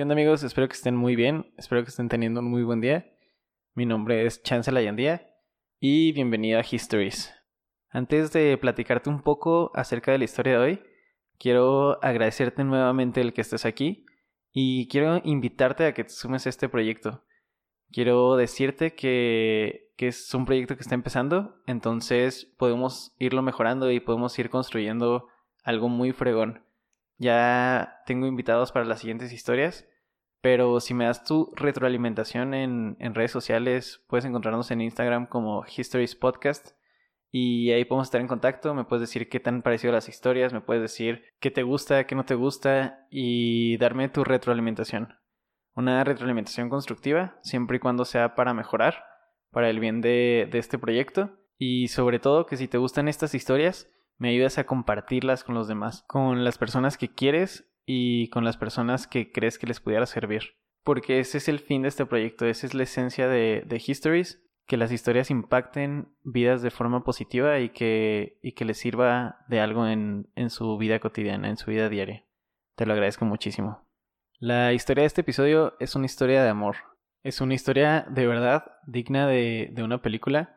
¿Qué onda amigos? Espero que estén muy bien, espero que estén teniendo un muy buen día. Mi nombre es Chance Layandía y bienvenido a Histories. Antes de platicarte un poco acerca de la historia de hoy, quiero agradecerte nuevamente el que estés aquí y quiero invitarte a que te sumes a este proyecto. Quiero decirte que, que es un proyecto que está empezando, entonces podemos irlo mejorando y podemos ir construyendo algo muy fregón. Ya tengo invitados para las siguientes historias pero si me das tu retroalimentación en, en, redes sociales, puedes encontrarnos en Instagram como Histories Podcast. Y ahí podemos estar en contacto. Me puedes decir qué te han parecido las historias, me puedes decir qué te gusta, qué no te gusta y darme tu retroalimentación. Una retroalimentación constructiva, siempre y cuando sea para mejorar, para el bien de, de este proyecto. Y sobre todo que si te gustan estas historias, me ayudas a compartirlas con los demás, con las personas que quieres y con las personas que crees que les pudiera servir. Porque ese es el fin de este proyecto, esa es la esencia de, de Histories, que las historias impacten vidas de forma positiva y que, y que les sirva de algo en, en su vida cotidiana, en su vida diaria. Te lo agradezco muchísimo. La historia de este episodio es una historia de amor. Es una historia de verdad digna de, de una película,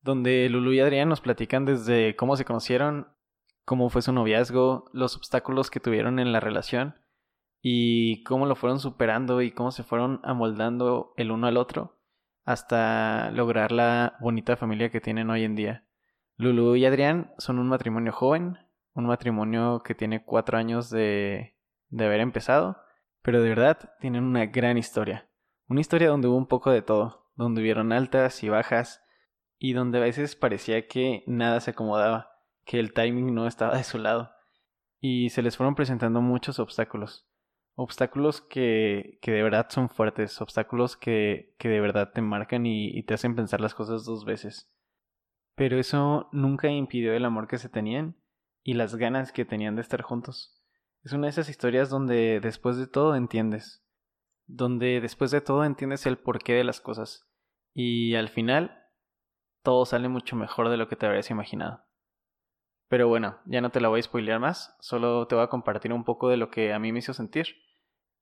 donde Lulu y Adrián nos platican desde cómo se conocieron cómo fue su noviazgo, los obstáculos que tuvieron en la relación y cómo lo fueron superando y cómo se fueron amoldando el uno al otro hasta lograr la bonita familia que tienen hoy en día. Lulu y Adrián son un matrimonio joven, un matrimonio que tiene cuatro años de, de haber empezado, pero de verdad tienen una gran historia. Una historia donde hubo un poco de todo, donde hubieron altas y bajas y donde a veces parecía que nada se acomodaba que el timing no estaba de su lado y se les fueron presentando muchos obstáculos. Obstáculos que, que de verdad son fuertes, obstáculos que, que de verdad te marcan y, y te hacen pensar las cosas dos veces. Pero eso nunca impidió el amor que se tenían y las ganas que tenían de estar juntos. Es una de esas historias donde después de todo entiendes, donde después de todo entiendes el porqué de las cosas y al final todo sale mucho mejor de lo que te habrías imaginado. Pero bueno, ya no te la voy a spoilear más, solo te voy a compartir un poco de lo que a mí me hizo sentir.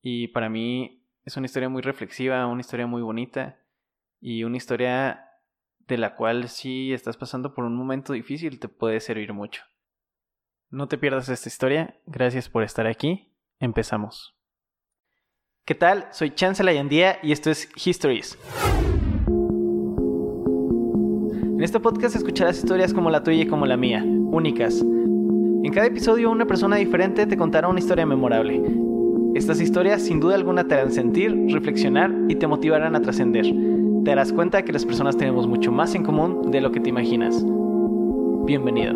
Y para mí es una historia muy reflexiva, una historia muy bonita y una historia de la cual si estás pasando por un momento difícil te puede servir mucho. No te pierdas esta historia, gracias por estar aquí, empezamos. ¿Qué tal? Soy Chance Layandía y esto es Histories. En este podcast escucharás historias como la tuya y como la mía únicas. En cada episodio una persona diferente te contará una historia memorable. Estas historias sin duda alguna te harán sentir, reflexionar y te motivarán a trascender. Te darás cuenta que las personas tenemos mucho más en común de lo que te imaginas. Bienvenido.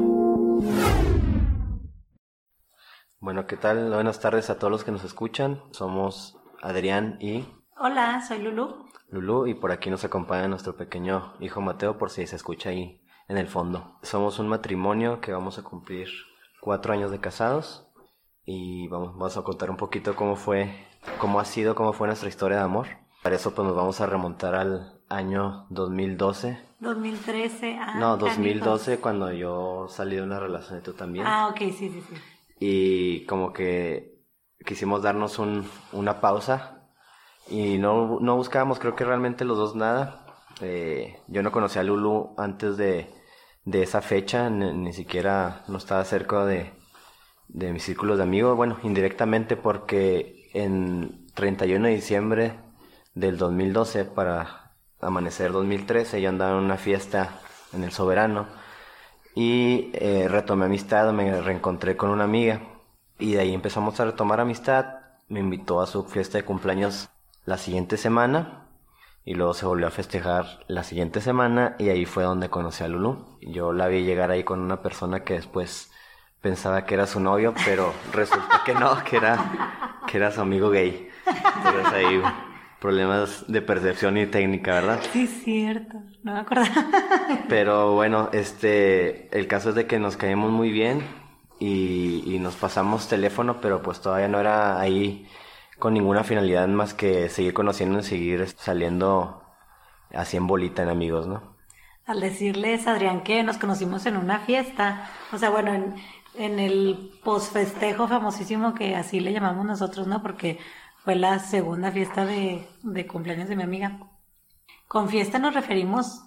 Bueno, ¿qué tal? Buenas tardes a todos los que nos escuchan. Somos Adrián y... Hola, soy Lulu. Lulu y por aquí nos acompaña nuestro pequeño hijo Mateo por si se escucha ahí en el fondo. Somos un matrimonio que vamos a cumplir cuatro años de casados y vamos, vamos a contar un poquito cómo fue, cómo ha sido, cómo fue nuestra historia de amor. Para eso pues nos vamos a remontar al año 2012. 2013, ah, No, 2012 cuando yo salí de una relación y tú también. Ah, ok, sí, sí, sí. Y como que quisimos darnos un, una pausa y no, no buscábamos creo que realmente los dos nada. Eh, yo no conocía a Lulu antes de, de esa fecha, ni, siquiera no estaba cerca de, de mis círculos de amigos, bueno, indirectamente porque en 31 de diciembre del 2012 para amanecer 2013 yo andaba en una fiesta en el Soberano y eh, retomé amistad, me reencontré con una amiga y de ahí empezamos a retomar amistad, me invitó a su fiesta de cumpleaños la siguiente semana y luego se volvió a festejar la siguiente semana y ahí fue donde conocí a Lulu. Yo la vi llegar ahí con una persona que después pensaba que era su novio, pero resulta que no, que era, que era su amigo gay. Entonces ahí problemas de percepción y técnica, ¿verdad? Sí, cierto, no me acuerdo. Pero bueno, este, el caso es de que nos caímos muy bien y, y nos pasamos teléfono, pero pues todavía no era ahí con ninguna finalidad más que seguir conociendo y seguir saliendo así en bolita en amigos, ¿no? Al decirles, Adrián, que nos conocimos en una fiesta, o sea, bueno, en, en el posfestejo famosísimo que así le llamamos nosotros, ¿no? Porque fue la segunda fiesta de, de cumpleaños de mi amiga. Con fiesta nos referimos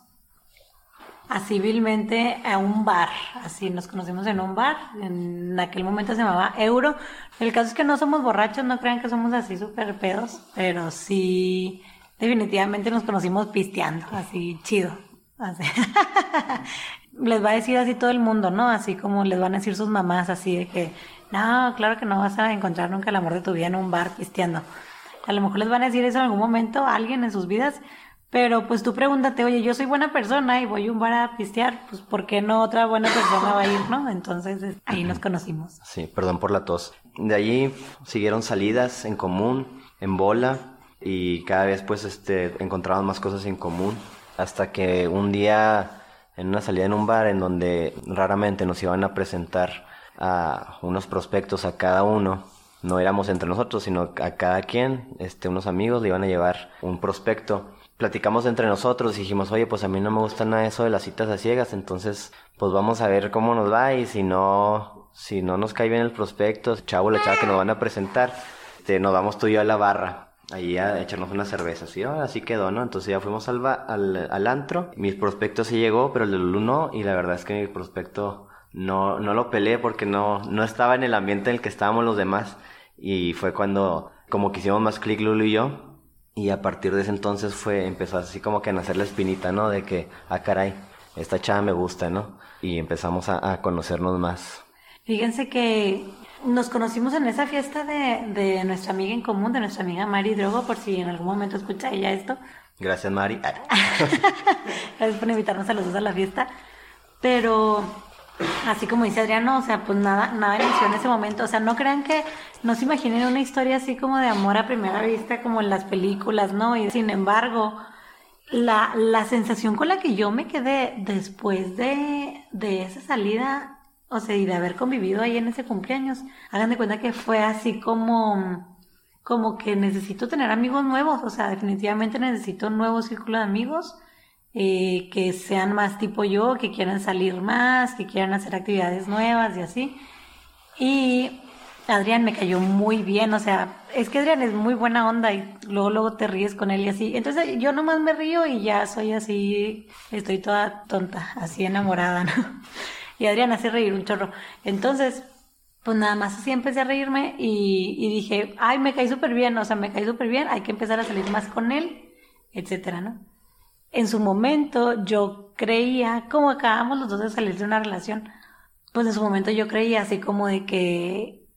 a civilmente a un bar, así nos conocimos en un bar, en aquel momento se llamaba Euro. El caso es que no somos borrachos, no crean que somos así súper pedos, pero sí, definitivamente nos conocimos pisteando, así chido. Así. les va a decir así todo el mundo, ¿no? Así como les van a decir sus mamás, así de que, no, claro que no vas a encontrar nunca el amor de tu vida en un bar pisteando. A lo mejor les van a decir eso en algún momento a alguien en sus vidas, pero pues tú pregúntate, oye, yo soy buena persona y voy a un bar a pistear, pues ¿por qué no otra buena persona va a ir, no? Entonces ahí nos conocimos. Sí, perdón por la tos. De allí siguieron salidas en común, en bola, y cada vez pues este encontramos más cosas en común, hasta que un día en una salida en un bar en donde raramente nos iban a presentar a unos prospectos a cada uno, no éramos entre nosotros, sino a cada quien, este, unos amigos le iban a llevar un prospecto. Platicamos entre nosotros y dijimos, oye, pues a mí no me gusta nada eso de las citas a ciegas, entonces pues vamos a ver cómo nos va y si no, si no nos cae bien el prospecto, chavo, la chava que nos van a presentar, este, nos vamos tú y yo a la barra ahí a echarnos una cerveza, ¿sí? así quedó, ¿no? Entonces ya fuimos al, al, al, antro, mi prospecto sí llegó, pero el de Lulu no, y la verdad es que mi prospecto no, no lo peleé porque no, no estaba en el ambiente en el que estábamos los demás, y fue cuando como que hicimos más clic Lulu y yo, y a partir de ese entonces fue, empezó así como que a nacer la espinita, ¿no? De que, ah, caray, esta chava me gusta, ¿no? Y empezamos a, a conocernos más. Fíjense que nos conocimos en esa fiesta de, de, nuestra amiga en común, de nuestra amiga Mari Drogo, por si en algún momento escucha ella esto. Gracias, Mari. Gracias por invitarnos a los dos a la fiesta. Pero, así como dice Adriano, o sea, pues nada, nada inició en ese momento. O sea, no crean que, no se imaginen una historia así como de amor a primera vista, como en las películas, ¿no? Y sin embargo, la, la sensación con la que yo me quedé después de, de esa salida o sea, y de haber convivido ahí en ese cumpleaños, hagan de cuenta que fue así como, como que necesito tener amigos nuevos, o sea, definitivamente necesito un nuevo círculo de amigos, eh, que sean más tipo yo, que quieran salir más, que quieran hacer actividades nuevas y así. Y Adrián me cayó muy bien, o sea, es que Adrián es muy buena onda y luego luego te ríes con él y así. Entonces yo nomás me río y ya soy así, estoy toda tonta, así enamorada, ¿no? y Adrián hace reír un chorro. Entonces, pues nada más así empecé a reírme y, y dije, ay, me caí súper bien, o sea, me caí súper bien, hay que empezar a salir más con él, etcétera, ¿no? En su momento yo creía, como acabamos los dos de salir de una relación, pues en su momento yo creía así como de que,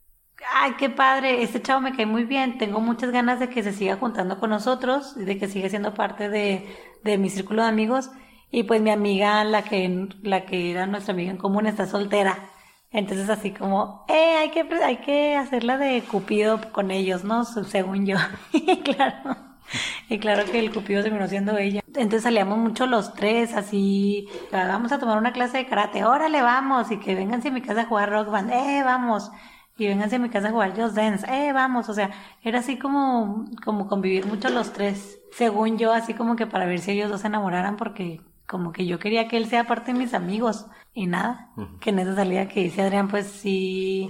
ay, qué padre, este chavo me cae muy bien, tengo muchas ganas de que se siga juntando con nosotros, de que siga siendo parte de, de mi círculo de amigos y pues mi amiga, la que, la que era nuestra amiga en común, está soltera. Entonces así como, eh, hay que, hay que hacerla de Cupido con ellos, ¿no? Según yo. y claro. Y claro que el Cupido terminó siendo ella. Entonces salíamos mucho los tres, así, vamos a tomar una clase de karate, órale, vamos, y que vénganse a mi casa a jugar rock band, eh, vamos. Y vénganse a mi casa a jugar Just Dance, eh, vamos. O sea, era así como, como convivir mucho los tres. Según yo, así como que para ver si ellos dos se enamoraran, porque como que yo quería que él sea parte de mis amigos y nada, que en esa salida que dice Adrián, pues sí,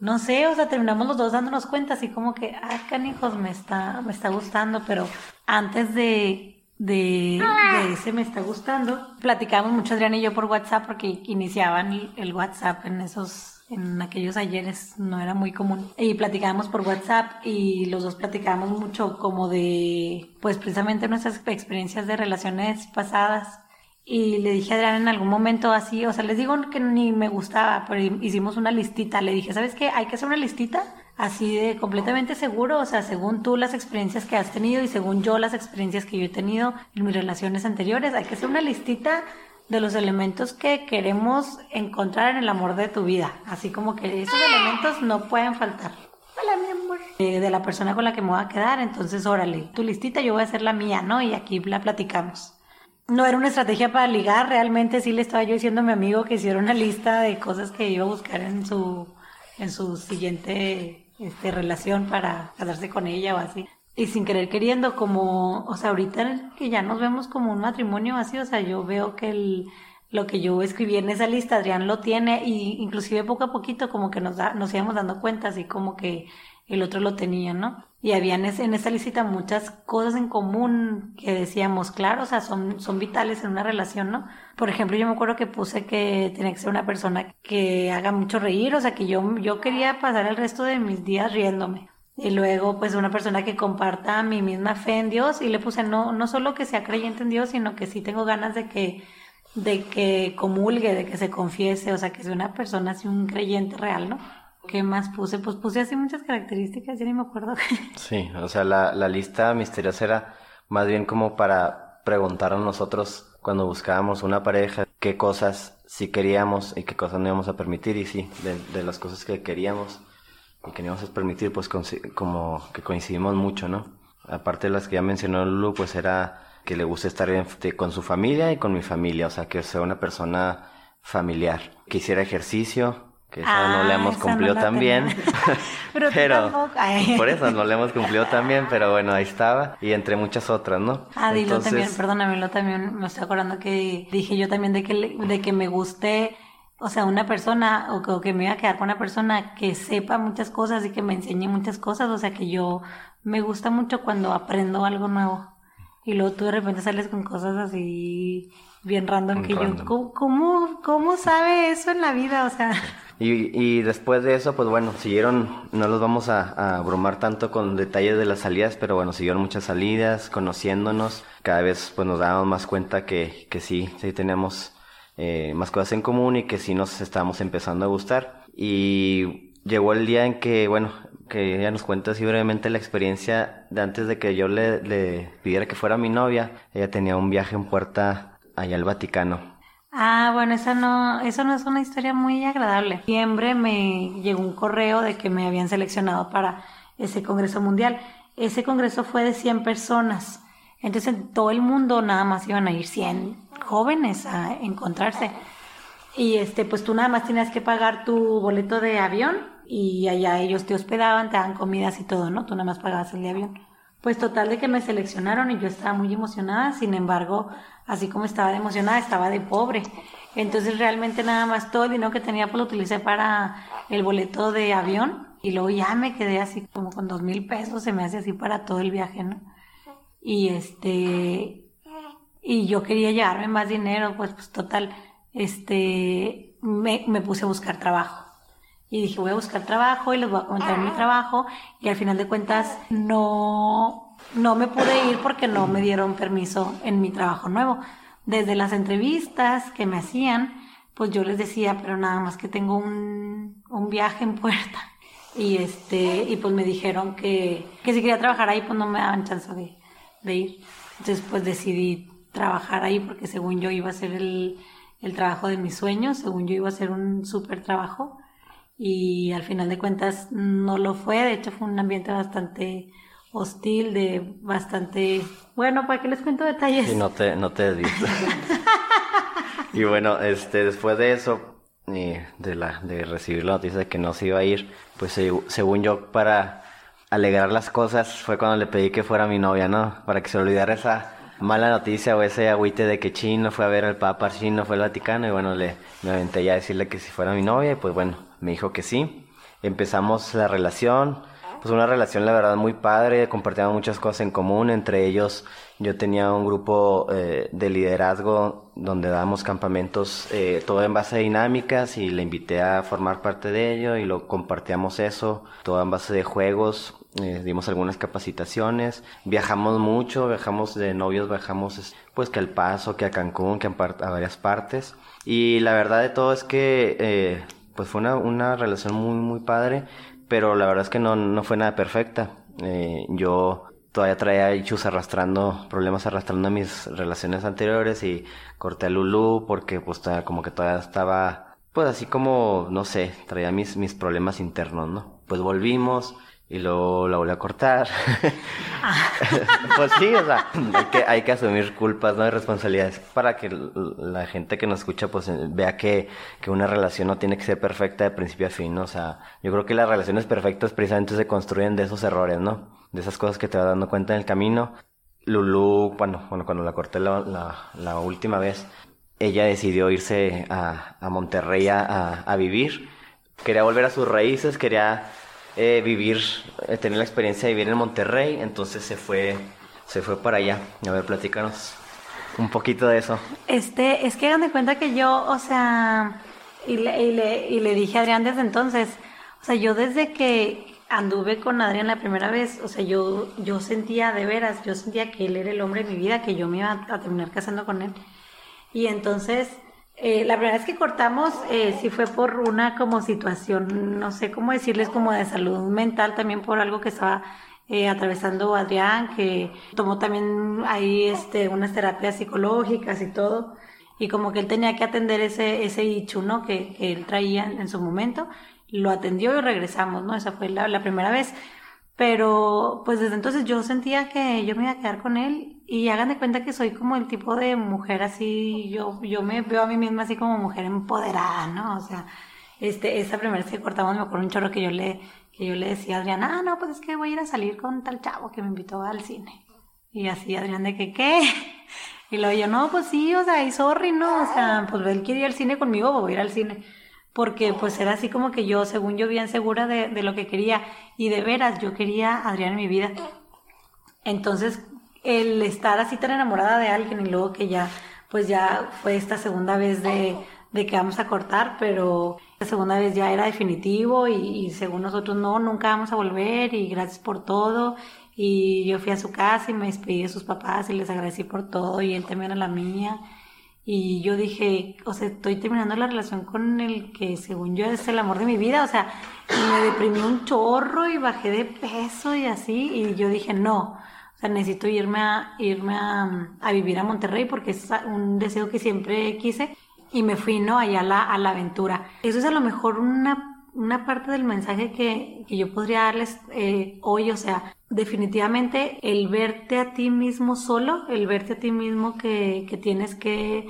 no sé, o sea, terminamos los dos dándonos cuenta, así como que, ah, canijos, me está, me está gustando, pero antes de, de, de ese me está gustando, platicábamos mucho Adrián y yo por WhatsApp porque iniciaban el WhatsApp en esos en aquellos ayeres no era muy común. Y platicábamos por WhatsApp y los dos platicábamos mucho como de, pues precisamente nuestras experiencias de relaciones pasadas. Y le dije a Adrián en algún momento así, o sea, les digo que ni me gustaba, pero hicimos una listita. Le dije, ¿sabes qué? Hay que hacer una listita así de completamente seguro, o sea, según tú las experiencias que has tenido y según yo las experiencias que yo he tenido en mis relaciones anteriores, hay que hacer una listita de los elementos que queremos encontrar en el amor de tu vida. Así como que esos elementos no pueden faltar. Hola, mi amor. Eh, de la persona con la que me voy a quedar, entonces órale, tu listita, yo voy a hacer la mía, ¿no? Y aquí la platicamos. No era una estrategia para ligar, realmente sí le estaba yo diciendo a mi amigo que hiciera una lista de cosas que iba a buscar en su, en su siguiente este, relación para casarse con ella o así. Y sin querer queriendo, como, o sea, ahorita que ya nos vemos como un matrimonio así, o sea, yo veo que el, lo que yo escribí en esa lista, Adrián lo tiene, y inclusive poco a poquito como que nos, da, nos íbamos dando cuenta, así como que el otro lo tenía, ¿no? Y había en, esa lista muchas cosas en común que decíamos, claro, o sea, son, son vitales en una relación, ¿no? Por ejemplo, yo me acuerdo que puse que tenía que ser una persona que haga mucho reír, o sea, que yo, yo quería pasar el resto de mis días riéndome. Y luego, pues, una persona que comparta mi misma fe en Dios. Y le puse, no, no solo que sea creyente en Dios, sino que sí tengo ganas de que, de que comulgue, de que se confiese, o sea, que sea una persona así, un creyente real, ¿no? ¿Qué más puse? Pues puse así muchas características, ya ni me acuerdo. Sí, o sea, la, la lista misteriosa era más bien como para preguntarnos nosotros cuando buscábamos una pareja qué cosas sí queríamos y qué cosas no íbamos a permitir y sí, de, de las cosas que queríamos y que no íbamos a permitir, pues como que coincidimos mucho, ¿no? Aparte de las que ya mencionó Lulu, pues era que le gusta estar en- de- con su familia y con mi familia, o sea, que sea una persona familiar, que hiciera ejercicio, que esa no la Ah, hemos cumplido no la tan bien. tenía. Pero por eso no la hemos cumplido tan bien, pero bueno, ahí estaba. Y entre muchas otras, ¿no? Ah, dilo Entonces, también, perdóname, lo también me estoy acordando que dije yo también de que, de que me guste, o sea, una persona, o que, o que me iba a quedar con una persona que sepa muchas cosas y que me enseñe muchas cosas, o sea, que yo me gusta mucho cuando aprendo algo nuevo. Y luego tú de repente sales con cosas así bien random que yo, Random. ¿cómo, cómo, cómo sabe eso en la vida? O sea, Y, y después de eso, pues bueno, siguieron, no los vamos a, a abrumar tanto con detalles de las salidas, pero bueno, siguieron muchas salidas, conociéndonos, cada vez pues nos dábamos más cuenta que, que sí, sí tenemos eh, más cosas en común y que sí nos estábamos empezando a gustar. Y llegó el día en que, bueno, que ella nos cuenta así brevemente la experiencia de antes de que yo le, le pidiera que fuera mi novia, ella tenía un viaje en puerta allá al Vaticano. Ah, bueno, eso no, eso no es una historia muy agradable. Diciembre me llegó un correo de que me habían seleccionado para ese Congreso Mundial. Ese Congreso fue de 100 personas. Entonces en todo el mundo nada más iban a ir 100 jóvenes a encontrarse. Y este, pues tú nada más tenías que pagar tu boleto de avión y allá ellos te hospedaban, te daban comidas y todo, ¿no? Tú nada más pagabas el de avión. Pues total de que me seleccionaron y yo estaba muy emocionada, sin embargo, así como estaba de emocionada, estaba de pobre. Entonces realmente nada más todo el dinero que tenía pues lo utilicé para el boleto de avión y luego ya me quedé así como con dos mil pesos, se me hace así para todo el viaje, ¿no? Y este, y yo quería llevarme más dinero, pues, pues total, este, me, me puse a buscar trabajo. Y dije, voy a buscar trabajo y les voy a comentar mi trabajo. Y al final de cuentas, no, no me pude ir porque no me dieron permiso en mi trabajo nuevo. Desde las entrevistas que me hacían, pues yo les decía, pero nada más que tengo un, un viaje en puerta. Y este, y pues me dijeron que, que si quería trabajar ahí, pues no me daban chance de, de ir. Entonces pues decidí trabajar ahí porque según yo iba a ser el, el trabajo de mis sueños, según yo iba a ser un súper trabajo y al final de cuentas no lo fue, de hecho fue un ambiente bastante hostil, de bastante, bueno, ¿para qué les cuento detalles? Y no te, no te y bueno, este, después de eso, de la, de recibir la noticia de que no se iba a ir, pues seg- según yo, para alegrar las cosas, fue cuando le pedí que fuera mi novia, ¿no? Para que se olvidara esa mala noticia o ese agüite de que Chino fue a ver al Papa, Chino fue al Vaticano, y bueno, le, me aventé a decirle que si fuera mi novia, y pues bueno, me dijo que sí. Empezamos la relación, pues una relación la verdad muy padre, compartíamos muchas cosas en común, entre ellos yo tenía un grupo eh, de liderazgo donde dábamos campamentos, eh, todo en base a dinámicas y le invité a formar parte de ello y lo compartíamos eso, todo en base de juegos, eh, dimos algunas capacitaciones, viajamos mucho, viajamos de novios, viajamos es- pues que al Paso, que a Cancún, que a, a varias partes. Y la verdad de todo es que eh, pues fue una, una relación muy muy padre pero la verdad es que no, no fue nada perfecta. Eh, yo todavía traía hechos arrastrando, problemas arrastrando mis relaciones anteriores y corté a Lulu porque pues como que todavía estaba, pues así como, no sé, traía mis, mis problemas internos, ¿no? Pues volvimos y luego la volví a cortar. pues sí, o sea, hay que, hay que asumir culpas, ¿no? Y responsabilidades para que la gente que nos escucha pues eh, vea que, que una relación no tiene que ser perfecta de principio a fin, ¿no? O sea, yo creo que las relaciones perfectas precisamente se construyen de esos errores, ¿no? De esas cosas que te vas dando cuenta en el camino. Lulu, bueno, bueno cuando la corté la, la, la última vez, ella decidió irse a, a Monterrey a- a vivir. Quería volver a sus raíces, quería eh, vivir, eh, tener la experiencia de vivir en Monterrey, entonces se fue, se fue para allá. A ver, platícanos un poquito de eso. Este, es que hagan de cuenta que yo, o sea, y le, y le, dije a Adrián desde entonces, o sea, yo desde que anduve con Adrián la primera vez, o sea, yo, yo sentía de veras, yo sentía que él era el hombre de mi vida, que yo me iba a terminar casando con él. Y entonces, eh, la primera vez que cortamos, eh, sí fue por una como situación, no sé cómo decirles, como de salud mental, también por algo que estaba eh, atravesando Adrián, que tomó también ahí este, unas terapias psicológicas y todo, y como que él tenía que atender ese, ese ichu, ¿no? Que, que él traía en, su momento, lo atendió y regresamos, ¿no? Esa fue la, la primera vez. Pero pues desde entonces yo sentía que yo me iba a quedar con él y hagan de cuenta que soy como el tipo de mujer así, yo, yo me veo a mí misma así como mujer empoderada, ¿no? O sea, este, esa primera vez que cortamos me acuerdo un chorro que yo le, que yo le decía a Adrián, ah, no, pues es que voy a ir a salir con tal chavo que me invitó al cine. Y así Adrián de que, ¿qué? Y luego yo, no, pues sí, o sea, y sorry, ¿no? O sea, pues él quiere ir al cine conmigo, voy a ir al cine porque pues era así como que yo, según yo, bien segura de, de, lo que quería y de veras, yo quería a Adrián en mi vida. Entonces, el estar así tan enamorada de alguien y luego que ya, pues ya fue esta segunda vez de, de que vamos a cortar, pero la segunda vez ya era definitivo y, y, según nosotros no, nunca vamos a volver y gracias por todo. Y yo fui a su casa y me despedí de sus papás y les agradecí por todo y él también a la mía. Y yo dije, o sea, estoy terminando la relación con el que según yo es el amor de mi vida, o sea, me deprimí un chorro y bajé de peso y así, y yo dije, no, sea, necesito irme a, irme a, a vivir a Monterrey porque es un deseo que siempre quise y me fui, ¿no? Allá a la, a la aventura. Eso es a lo mejor una, una parte del mensaje que, que yo podría darles eh, hoy, o sea, definitivamente el verte a ti mismo solo, el verte a ti mismo que, que tienes que,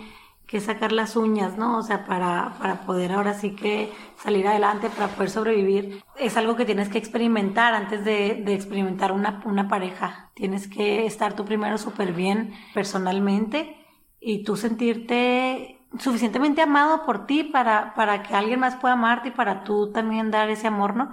que, sacar las uñas, ¿no? O sea, para, para poder ahora sí que salir adelante, para poder sobrevivir, es algo que tienes que experimentar antes de, de experimentar una, una pareja. Tienes que estar tú primero súper bien personalmente y tú sentirte suficientemente amado por ti para, para que alguien más pueda amarte y para tú también dar ese amor, ¿no?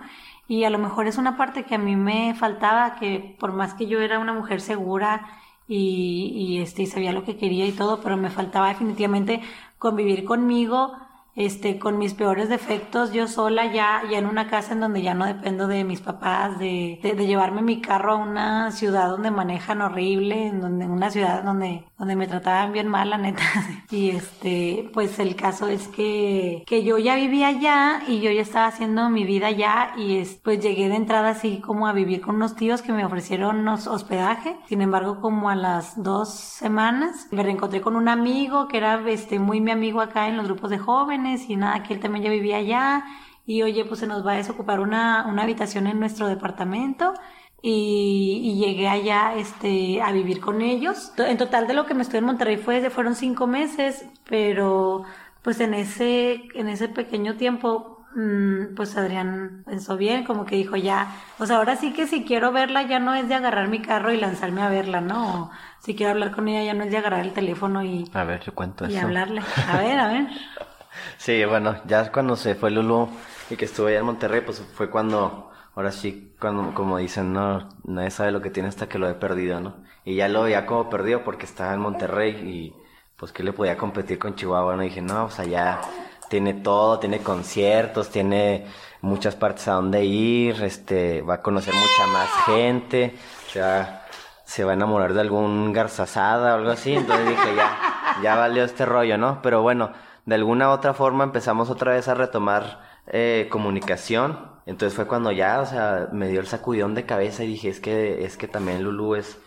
Y a lo mejor es una parte que a mí me faltaba, que por más que yo era una mujer segura y, y, este, y sabía lo que quería y todo, pero me faltaba definitivamente convivir conmigo, este, con mis peores defectos, yo sola ya, ya en una casa en donde ya no dependo de mis papás, de, de, de llevarme mi carro a una ciudad donde manejan horrible, en donde, una ciudad donde, donde me trataban bien mal, la neta. Y este, pues el caso es que, que yo ya vivía allá y yo ya estaba haciendo mi vida allá y es, pues llegué de entrada así como a vivir con unos tíos que me ofrecieron hospedaje. Sin embargo, como a las dos semanas me reencontré con un amigo que era este, muy mi amigo acá en los grupos de jóvenes y nada, que él también ya vivía allá y oye, pues se nos va a desocupar una, una habitación en nuestro departamento y, y, llegué allá este, a vivir con ellos. En total de lo que me estuve en Monterrey fue, fueron cinco meses, pero pues en ese, en ese pequeño tiempo mm, pues Adrián pensó bien, como que dijo ya, pues ahora sí que si quiero verla ya no es de agarrar mi carro y lanzarme a verla, ¿no? si quiero hablar con ella ya no es de agarrar el teléfono y... A ver, yo cuento y eso. hablarle. A ver, a ver. Sí, bueno, ya cuando se fue Lulu y que estuve allá en Monterrey, pues fue cuando, ahora sí, cuando, como dicen, no, nadie sabe lo que tiene hasta que lo he perdido, ¿no? Y ya lo había como perdido porque estaba en Monterrey y pues que le podía competir con Chihuahua, ¿no? Dije, no, o sea, ya tiene todo, tiene conciertos, tiene muchas partes a donde ir, este, va a conocer mucha más gente, o sea, se va a enamorar de algún garzazada o algo así, entonces dije, ya, ya valió este rollo, ¿no? Pero bueno, de alguna otra forma empezamos otra vez a retomar eh, comunicación. Entonces fue cuando ya, o sea, me dio el sacudón de cabeza y dije, es que, es que también Lulu es,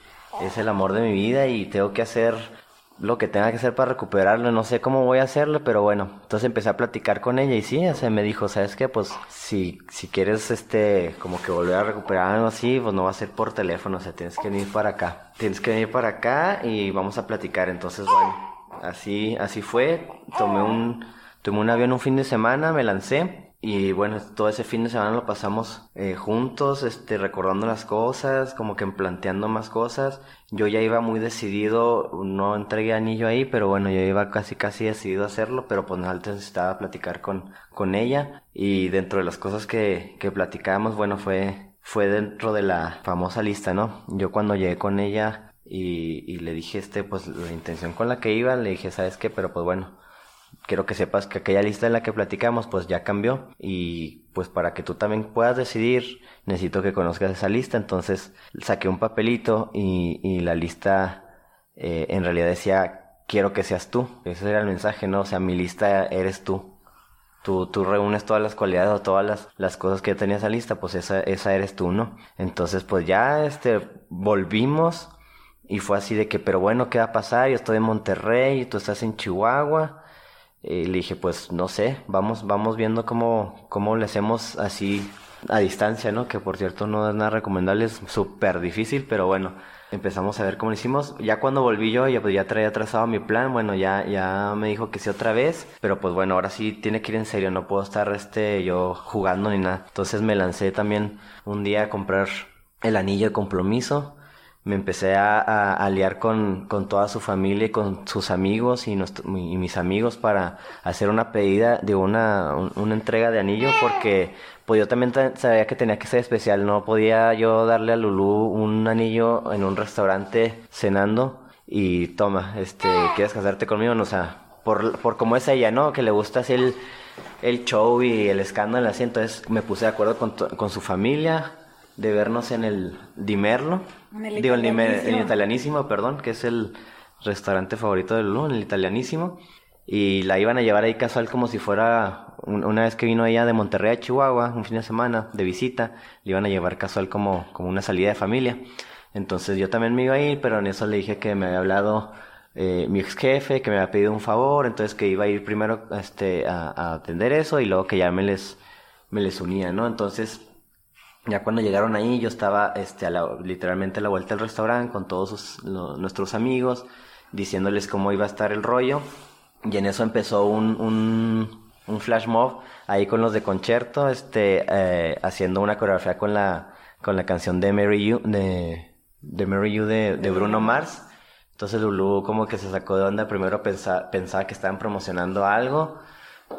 es el amor de mi vida y tengo que hacer lo que tenga que hacer para recuperarlo. No sé cómo voy a hacerlo, pero bueno. Entonces empecé a platicar con ella y sí, o sea, me dijo, ¿sabes qué? Pues si, si quieres, este, como que volver a recuperar algo así, pues no va a ser por teléfono, o sea, tienes que venir para acá. Tienes que venir para acá y vamos a platicar. Entonces, bueno, así, así fue. Tomé un, tomé un avión un fin de semana, me lancé Y bueno, todo ese fin de semana lo pasamos eh, juntos, este, recordando las cosas, como que planteando más cosas. Yo ya iba muy decidido, no entregué anillo ahí, pero bueno, yo iba casi casi decidido a hacerlo, pero pues antes necesitaba platicar con, con ella. Y dentro de las cosas que, que platicábamos, bueno, fue, fue dentro de la famosa lista, ¿no? Yo cuando llegué con ella y, le dije, este, pues la intención con la que iba, le dije, ¿sabes qué? Pero pues bueno, quiero que sepas que aquella lista en la que platicamos pues ya cambió y pues para que tú también puedas decidir necesito que conozcas esa lista entonces saqué un papelito y, y la lista eh, en realidad decía quiero que seas tú ese era el mensaje no o sea mi lista eres tú Tú, tú reúnes todas las cualidades o todas las, las cosas que yo tenía esa lista, pues esa, esa eres tú, ¿no? Entonces, pues ya, este, volvimos y fue así de que, pero bueno, ¿qué va a pasar? Yo estoy en Monterrey tú estás en Chihuahua y le dije, pues no sé, vamos, vamos viendo cómo, cómo le hacemos así a distancia, ¿no? Que por cierto no es nada recomendable, es súper difícil, pero bueno, empezamos a ver cómo lo hicimos. Ya cuando volví yo, ya, pues ya traía trazado mi plan, bueno, ya, ya me dijo que sí otra vez, pero pues bueno, ahora sí tiene que ir en serio, no puedo estar este, yo jugando ni nada. Entonces me lancé también un día a comprar el anillo de compromiso me empecé a, a, liar con, con, toda su familia y con sus amigos y, mis amigos para hacer una pedida de una, entrega de anillo porque pues yo también sabía que tenía que ser especial, no podía yo darle a Lulu un anillo en un restaurante cenando y toma, este, ¿quieres casarte conmigo? No, o sea, por, por como es ella, ¿no? Que le gusta así el, el show y el escándalo así, entonces me puse de acuerdo con, con su familia, de vernos en el Dimerlo, digo el, el Italianísimo, perdón, que es el restaurante favorito de Lulu, en el Italianísimo, y la iban a llevar ahí casual como si fuera una vez que vino ella de Monterrey a Chihuahua, un fin de semana de visita, le iban a llevar casual como, como una salida de familia. Entonces yo también me iba a ir, pero en eso le dije que me había hablado eh, mi ex jefe, que me había pedido un favor, entonces que iba a ir primero este, a, a atender eso y luego que ya me les, me les unía, ¿no? Entonces ya cuando llegaron ahí, yo estaba este, a la, literalmente a la vuelta del restaurante con todos nuestros amigos, diciéndoles cómo iba a estar el rollo. Y en eso empezó un, un, un flash mob ahí con los de concierto, este, eh, haciendo una coreografía con la, con la canción de Mary You, de, de Mary You de, de Bruno Mars. Entonces Lulu como que se sacó de onda, primero pensaba, pensaba que estaban promocionando algo,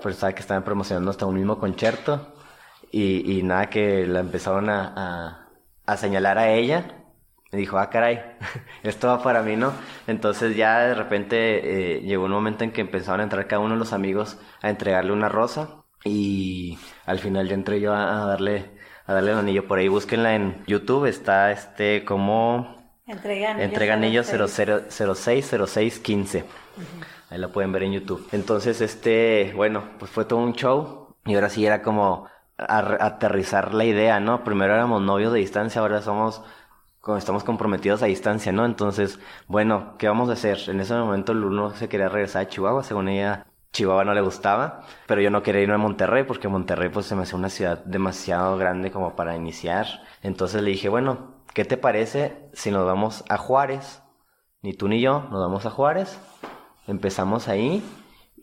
pensaba que estaban promocionando hasta un mismo concierto y, y nada, que la empezaron a, a, señalar a ella. Me dijo, ah, caray, esto va para mí, ¿no? Entonces ya de repente eh, llegó un momento en que empezaron a entrar cada uno de los amigos a entregarle una rosa y al final ya entré yo a, darle a darle el anillo por ahí. Búsquenla en YouTube, está este como... Entrega anillo, Entrega anillo 060615. Ahí la pueden ver en YouTube. Entonces, este, bueno, pues fue todo un show. Y ahora sí era como aterrizar la idea, ¿no? Primero éramos novios de distancia, ahora somos estamos comprometidos a distancia, ¿no? Entonces, bueno, ¿qué vamos a hacer? En ese momento Luno se quería regresar a Chihuahua, según ella Chihuahua no le gustaba, pero yo no quería irme a Monterrey porque Monterrey pues se me hacía una ciudad demasiado grande como para iniciar. Entonces le dije, bueno, ¿qué te parece si nos vamos a Juárez? Ni tú ni yo, nos vamos a Juárez. Empezamos ahí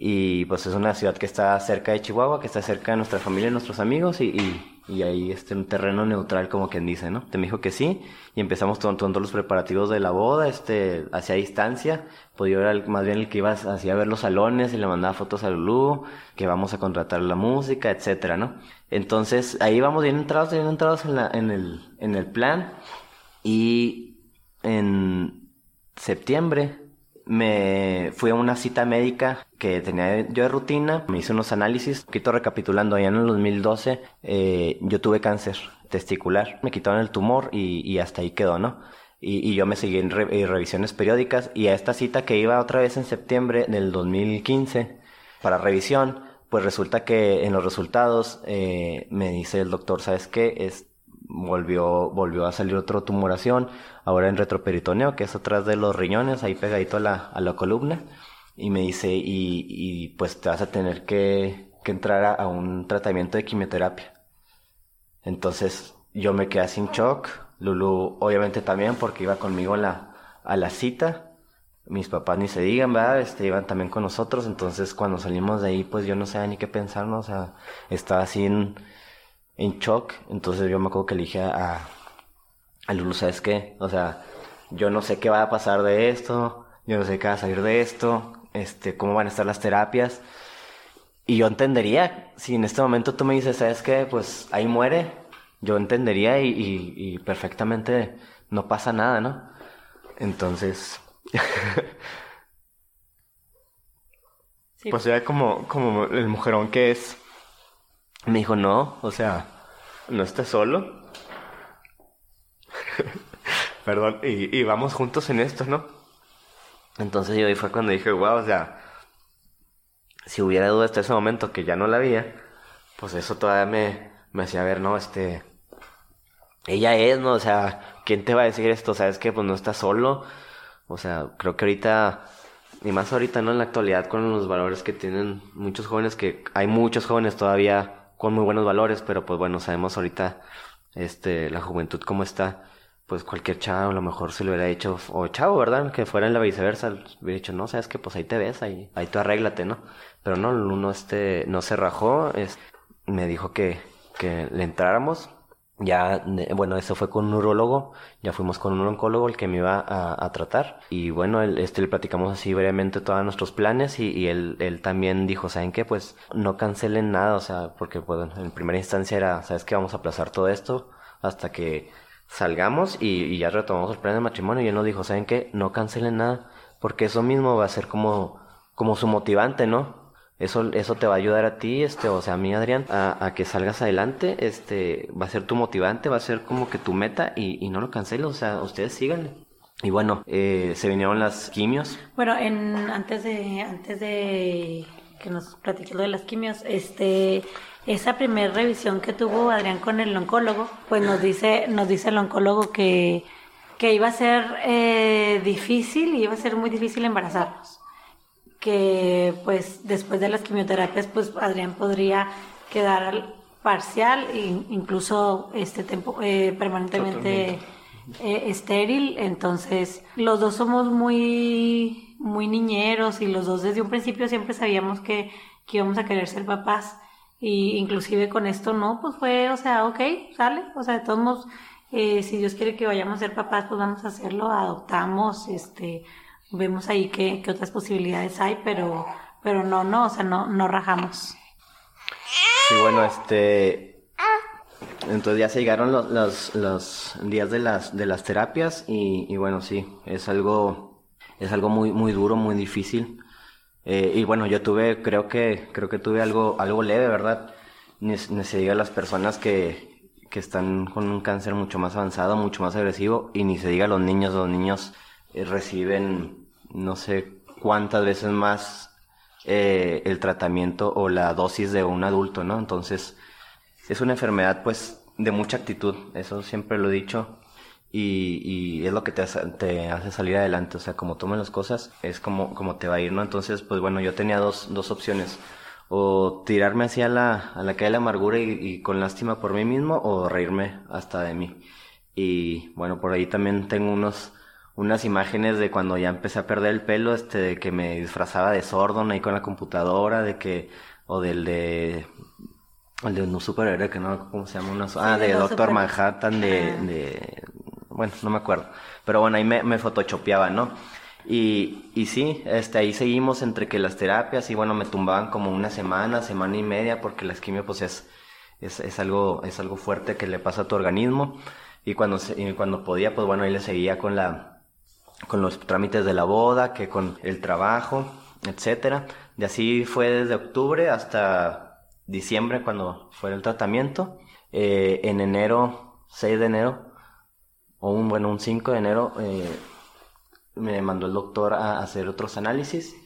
y pues es una ciudad que está cerca de Chihuahua, que está cerca de nuestra familia y nuestros amigos y, y, ahí este un terreno neutral como quien dice, ¿no? Te me dijo que sí y empezamos con todos los preparativos de la boda, este, hacia distancia. Yo era más bien el que iba hacia a ver los salones y le mandaba fotos a Lulu, que vamos a contratar la música, etcétera, ¿no? Entonces ahí vamos bien entrados, bien entrados en, la, en, el, en el plan y en septiembre me fui a una cita médica que tenía yo de rutina, me hice unos análisis, poquito recapitulando, allá en el 2012 eh, yo tuve cáncer testicular, me quitaron el tumor y, y hasta ahí quedó, ¿no? Y, y yo me seguí en, revisiones periódicas y a esta cita que iba otra vez en septiembre del 2015 para revisión, pues resulta que en los resultados eh, me dice el doctor, ¿sabes qué? Es, volvió, volvió a salir otra tumoración, ahora en retroperitoneo, que es atrás de los riñones, ahí pegadito a la, a la columna, y me dice, y, pues te vas a tener que, que entrar a, a, un tratamiento de quimioterapia. Entonces yo me quedé sin shock, Lulu obviamente también porque iba conmigo a la, a la cita, mis papás ni se digan, ¿verdad? Este, iban también con nosotros, entonces cuando salimos de ahí, pues yo no sabía ni qué pensar, ¿no? O sea, estaba así en, en shock, entonces yo me acuerdo que le dije a, a Lulu, ¿sabes qué? O sea, yo no sé qué va a pasar de esto, yo no sé qué va a salir de esto, este, cómo van a estar las terapias, y yo entendería, si en este momento tú me dices, ¿sabes qué? Pues ahí muere, yo entendería y, y, y perfectamente no pasa nada, ¿no? Entonces... Sí. Pues ya como, como el mujerón que es, me dijo, no, o sea, no estás solo. Perdón, y, y vamos juntos en esto, ¿no? Entonces yo ahí fue cuando dije, wow, o sea, si hubiera duda hasta ese momento que ya no la había, pues eso todavía me, me hacía ver, ¿no? Este, ella es, ¿no? O sea, ¿quién te va a decir esto? ¿Sabes que Pues no estás solo. O sea, creo que ahorita, y más ahorita, ¿no? En la actualidad con los valores que tienen muchos jóvenes, que hay muchos jóvenes todavía con muy buenos valores, pero pues bueno, sabemos ahorita, este, la juventud cómo está. Pues cualquier chavo a lo mejor se lo hubiera hecho, o chavo, ¿verdad? Que fuera en la viceversa, hubiera dicho, no, sabes que pues ahí te ves, ahí, ahí tú arréglate, ¿no? Pero no, uno este, no se rajó, es, me dijo que, que le entráramos, ya, bueno, eso fue con un neurólogo, ya fuimos con un oncólogo el que me iba a, tratar y bueno, él, este, le platicamos así brevemente todos nuestros planes y, y él, él también dijo, ¿saben qué? Pues no cancelen nada, o sea, porque pues en primera instancia era, ¿sabes qué? Vamos a aplazar todo esto hasta que salgamos y, y ya retomamos el plan de matrimonio y él nos dijo, ¿saben qué? No cancelen nada, porque eso mismo va a ser como, como su motivante, ¿no? Eso, eso te va a ayudar a ti, este, o sea, a mí, Adrián, a, que salgas adelante, este, va a ser tu motivante, va a ser como que tu meta y, y no lo canceles, o sea, ustedes síganle. Y bueno, eh, se vinieron las quimios. Bueno, en, antes de antes de que nos platiques lo de las quimios, este esa primera revisión que tuvo Adrián con el oncólogo, pues nos dice nos dice el oncólogo que que iba a ser eh, difícil y iba a ser muy difícil embarazarnos. Que pues después de las quimioterapias, pues Adrián podría quedar al- parcial e incluso este tiempo eh, permanentemente eh, estéril, entonces los dos somos muy, muy niñeros y los dos desde un principio siempre sabíamos que, que íbamos a querer ser papás. Y inclusive con esto no, pues fue, o sea, ok, sale, o sea, de todos modos, eh, si Dios quiere que vayamos a ser papás, pues vamos a hacerlo, adoptamos, este, vemos ahí qué, qué otras posibilidades hay, pero, pero no, no, o sea, no, no rajamos. Y bueno, este, entonces ya se llegaron los, los, los días de las, de las terapias y, y bueno, sí, es algo, es algo muy, muy duro, muy difícil. Eh, y bueno, yo tuve, creo que, creo que tuve algo, algo leve, ¿verdad? Ni, ni se diga las personas que, que están con un cáncer mucho más avanzado, mucho más agresivo, y ni se diga los niños, los niños eh, reciben no sé cuántas veces más eh, el tratamiento o la dosis de un adulto, ¿no? Entonces, es una enfermedad pues de mucha actitud, eso siempre lo he dicho, y, es lo que te hace, salir adelante, o sea, como tomes las cosas, es como, te va a ir, ¿no? Entonces, pues bueno, yo tenía dos, dos opciones, o tirarme hacia la, a la calle de amargura y, y con lástima por mí mismo, o reírme hasta de mí. Y bueno, por ahí también tengo unos, unas imágenes de cuando ya empecé a perder el pelo, este, de que me disfrazaba de Sordon ahí con la computadora, de que, o del de, el de un superhéroe que no, ¿cómo se llama? Ah, de Doctor super- Manhattan, de, Ah. de, bueno, no me acuerdo. Pero bueno, ahí me, me photoshopeaba, ¿no? Y, y sí, este, ahí seguimos entre que las terapias y bueno, me tumbaban como una semana, semana y media, porque la quimio pues es, es, es algo, es algo fuerte que le pasa a tu organismo. Y cuando, se- y cuando podía, pues bueno, ahí le seguía con la, con los trámites de la boda, que con el trabajo, etcétera. De así fue desde octubre hasta diciembre cuando fue el tratamiento. Eh, en enero, 6 de enero, o un, bueno, un 5 de enero, eh, me mandó el doctor a hacer otros análisis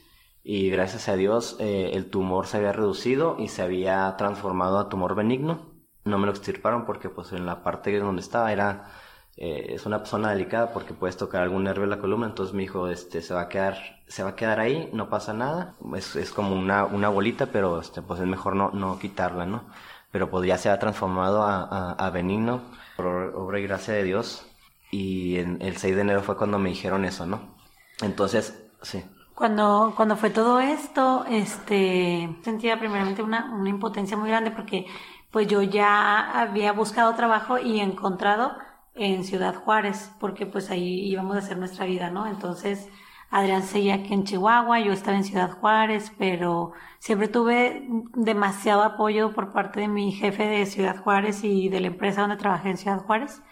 y gracias a Dios eh, el tumor se había reducido y se había transformado a tumor benigno. No me lo extirparon porque pues en la parte donde estaba era eh, es una zona delicada porque puedes tocar algún nervio de la columna, entonces me dijo, este, se va a quedar, se va a quedar ahí, no pasa nada, es, es como una, una bolita, pero este, pues es mejor no, no quitarla, ¿no? Pero pues ya se ha transformado a, a, a benigno, por obra y gracia de Dios, y en, el 6 de enero fue cuando me dijeron eso, ¿no? Entonces, Sí. Cuando, cuando fue todo esto, este, sentía primeramente una, una impotencia muy grande porque pues yo ya había buscado trabajo y encontrado en Ciudad Juárez, porque pues ahí íbamos a hacer nuestra vida, ¿no? Entonces, Adrián seguía aquí en Chihuahua, yo estaba en Ciudad Juárez, pero siempre tuve demasiado apoyo por parte de mi jefe de Ciudad Juárez y de la empresa donde trabajé en Ciudad Juárez.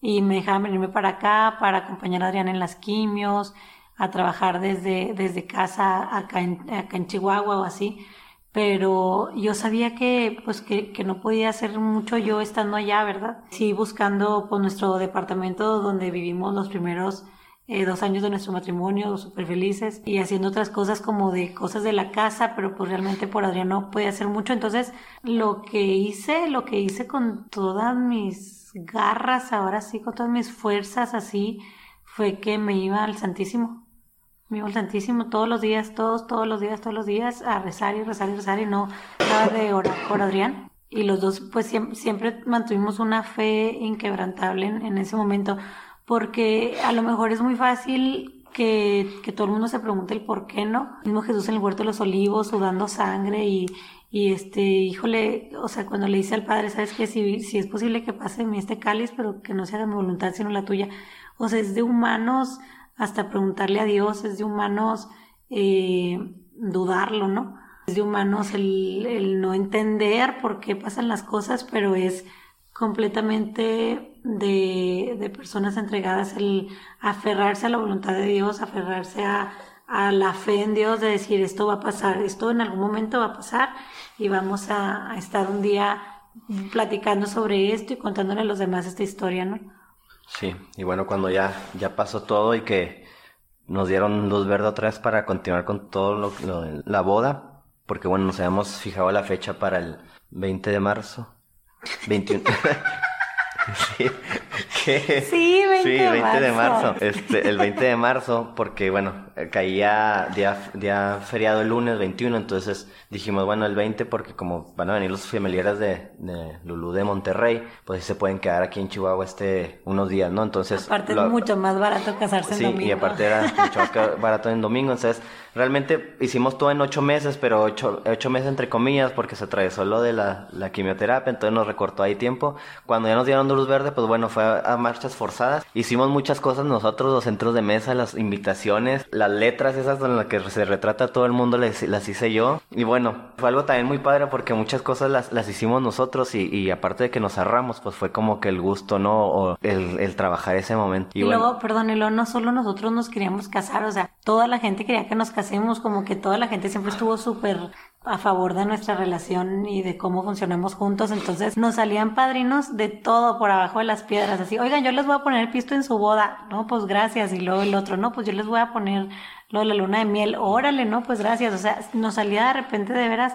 Y me dejaban venirme para acá para acompañar a Adrián en las quimios, a trabajar desde, desde casa acá en, acá en Chihuahua o así. Pero yo sabía que, pues, que, que no podía hacer mucho yo estando allá, ¿verdad? Sí, buscando, pues, nuestro departamento donde vivimos los primeros eh, dos años de nuestro matrimonio, súper felices, y haciendo otras cosas como de cosas de la casa, pero pues realmente por Adrián no podía hacer mucho. Entonces, lo que hice, lo que hice con todas mis garras, ahora sí, con todas mis fuerzas así, fue que me iba al Santísimo. Al Santísimo todos los días, todos, todos los días, todos los días, a rezar y rezar y rezar, y no nada de orar por Adrián. Y los dos, pues siempre, siempre mantuvimos una fe inquebrantable en, en ese momento porque a lo mejor es muy fácil que, que, todo el mundo se pregunte el por qué no. El mismo Jesús en el huerto de los olivos, sudando sangre y, y este, híjole, o sea, cuando le dice al Padre, ¿sabes qué? Si, si es posible que pase mi este cáliz, pero que no se haga mi voluntad sino la tuya. O sea, es de humanos hasta preguntarle a Dios, es de humanos eh, dudarlo, ¿no? Es de humanos el, no entender por qué pasan las cosas, pero es completamente de, de, personas entregadas el aferrarse a la voluntad de Dios, aferrarse a, a, la fe en Dios, de decir esto va a pasar, esto en algún momento va a pasar y vamos a, a estar un día platicando sobre esto y contándole a los demás esta historia, ¿no? Sí, y bueno, cuando ya, ya pasó todo y que nos dieron luz verde otra vez para continuar con todo lo, lo la boda, porque bueno, nos habíamos fijado la fecha para el 20 de marzo 21. sí, ¿qué? Sí, 20, sí, 20 de marzo. de marzo. Este, el 20 de marzo, porque bueno, caía día, día feriado el lunes 21, entonces dijimos, bueno, el 20 porque como van a venir los familiares de, de Lulú de Monterrey, pues se pueden quedar aquí en Chihuahua este unos días, ¿no? Entonces... Aparte lo, es mucho más barato casarse sí, en domingo. y aparte era mucho más barato en domingo, entonces realmente hicimos todo en ocho meses, pero ocho, ocho meses entre comillas porque se atravesó lo de la, la, quimioterapia, entonces nos recortó ahí tiempo. Cuando ya nos dieron luz verde, pues bueno, fue a, a marchas forzadas. Hicimos muchas cosas nosotros, los centros de mesa, las invitaciones, las letras esas en las que se retrata todo el mundo las, las hice yo. Y bueno, fue algo también muy padre porque muchas cosas las, las hicimos nosotros y, y, aparte de que nos ahorramos, pues fue como que el gusto, ¿no? O el, el trabajar ese momento. Y, y bueno, luego, perdón, y luego no solo nosotros nos queríamos casar, o sea, toda la gente quería que nos casemos, como que toda la gente siempre estuvo súper a favor de nuestra relación y de cómo funcionamos juntos. Entonces nos salían padrinos de todo por abajo de las piedras. Así, oigan, yo les voy a poner pisto en su boda. No, pues gracias. Y luego el otro, no, pues yo les voy a poner lo de la luna de miel. Órale, no, pues gracias. O sea, nos salía de repente de veras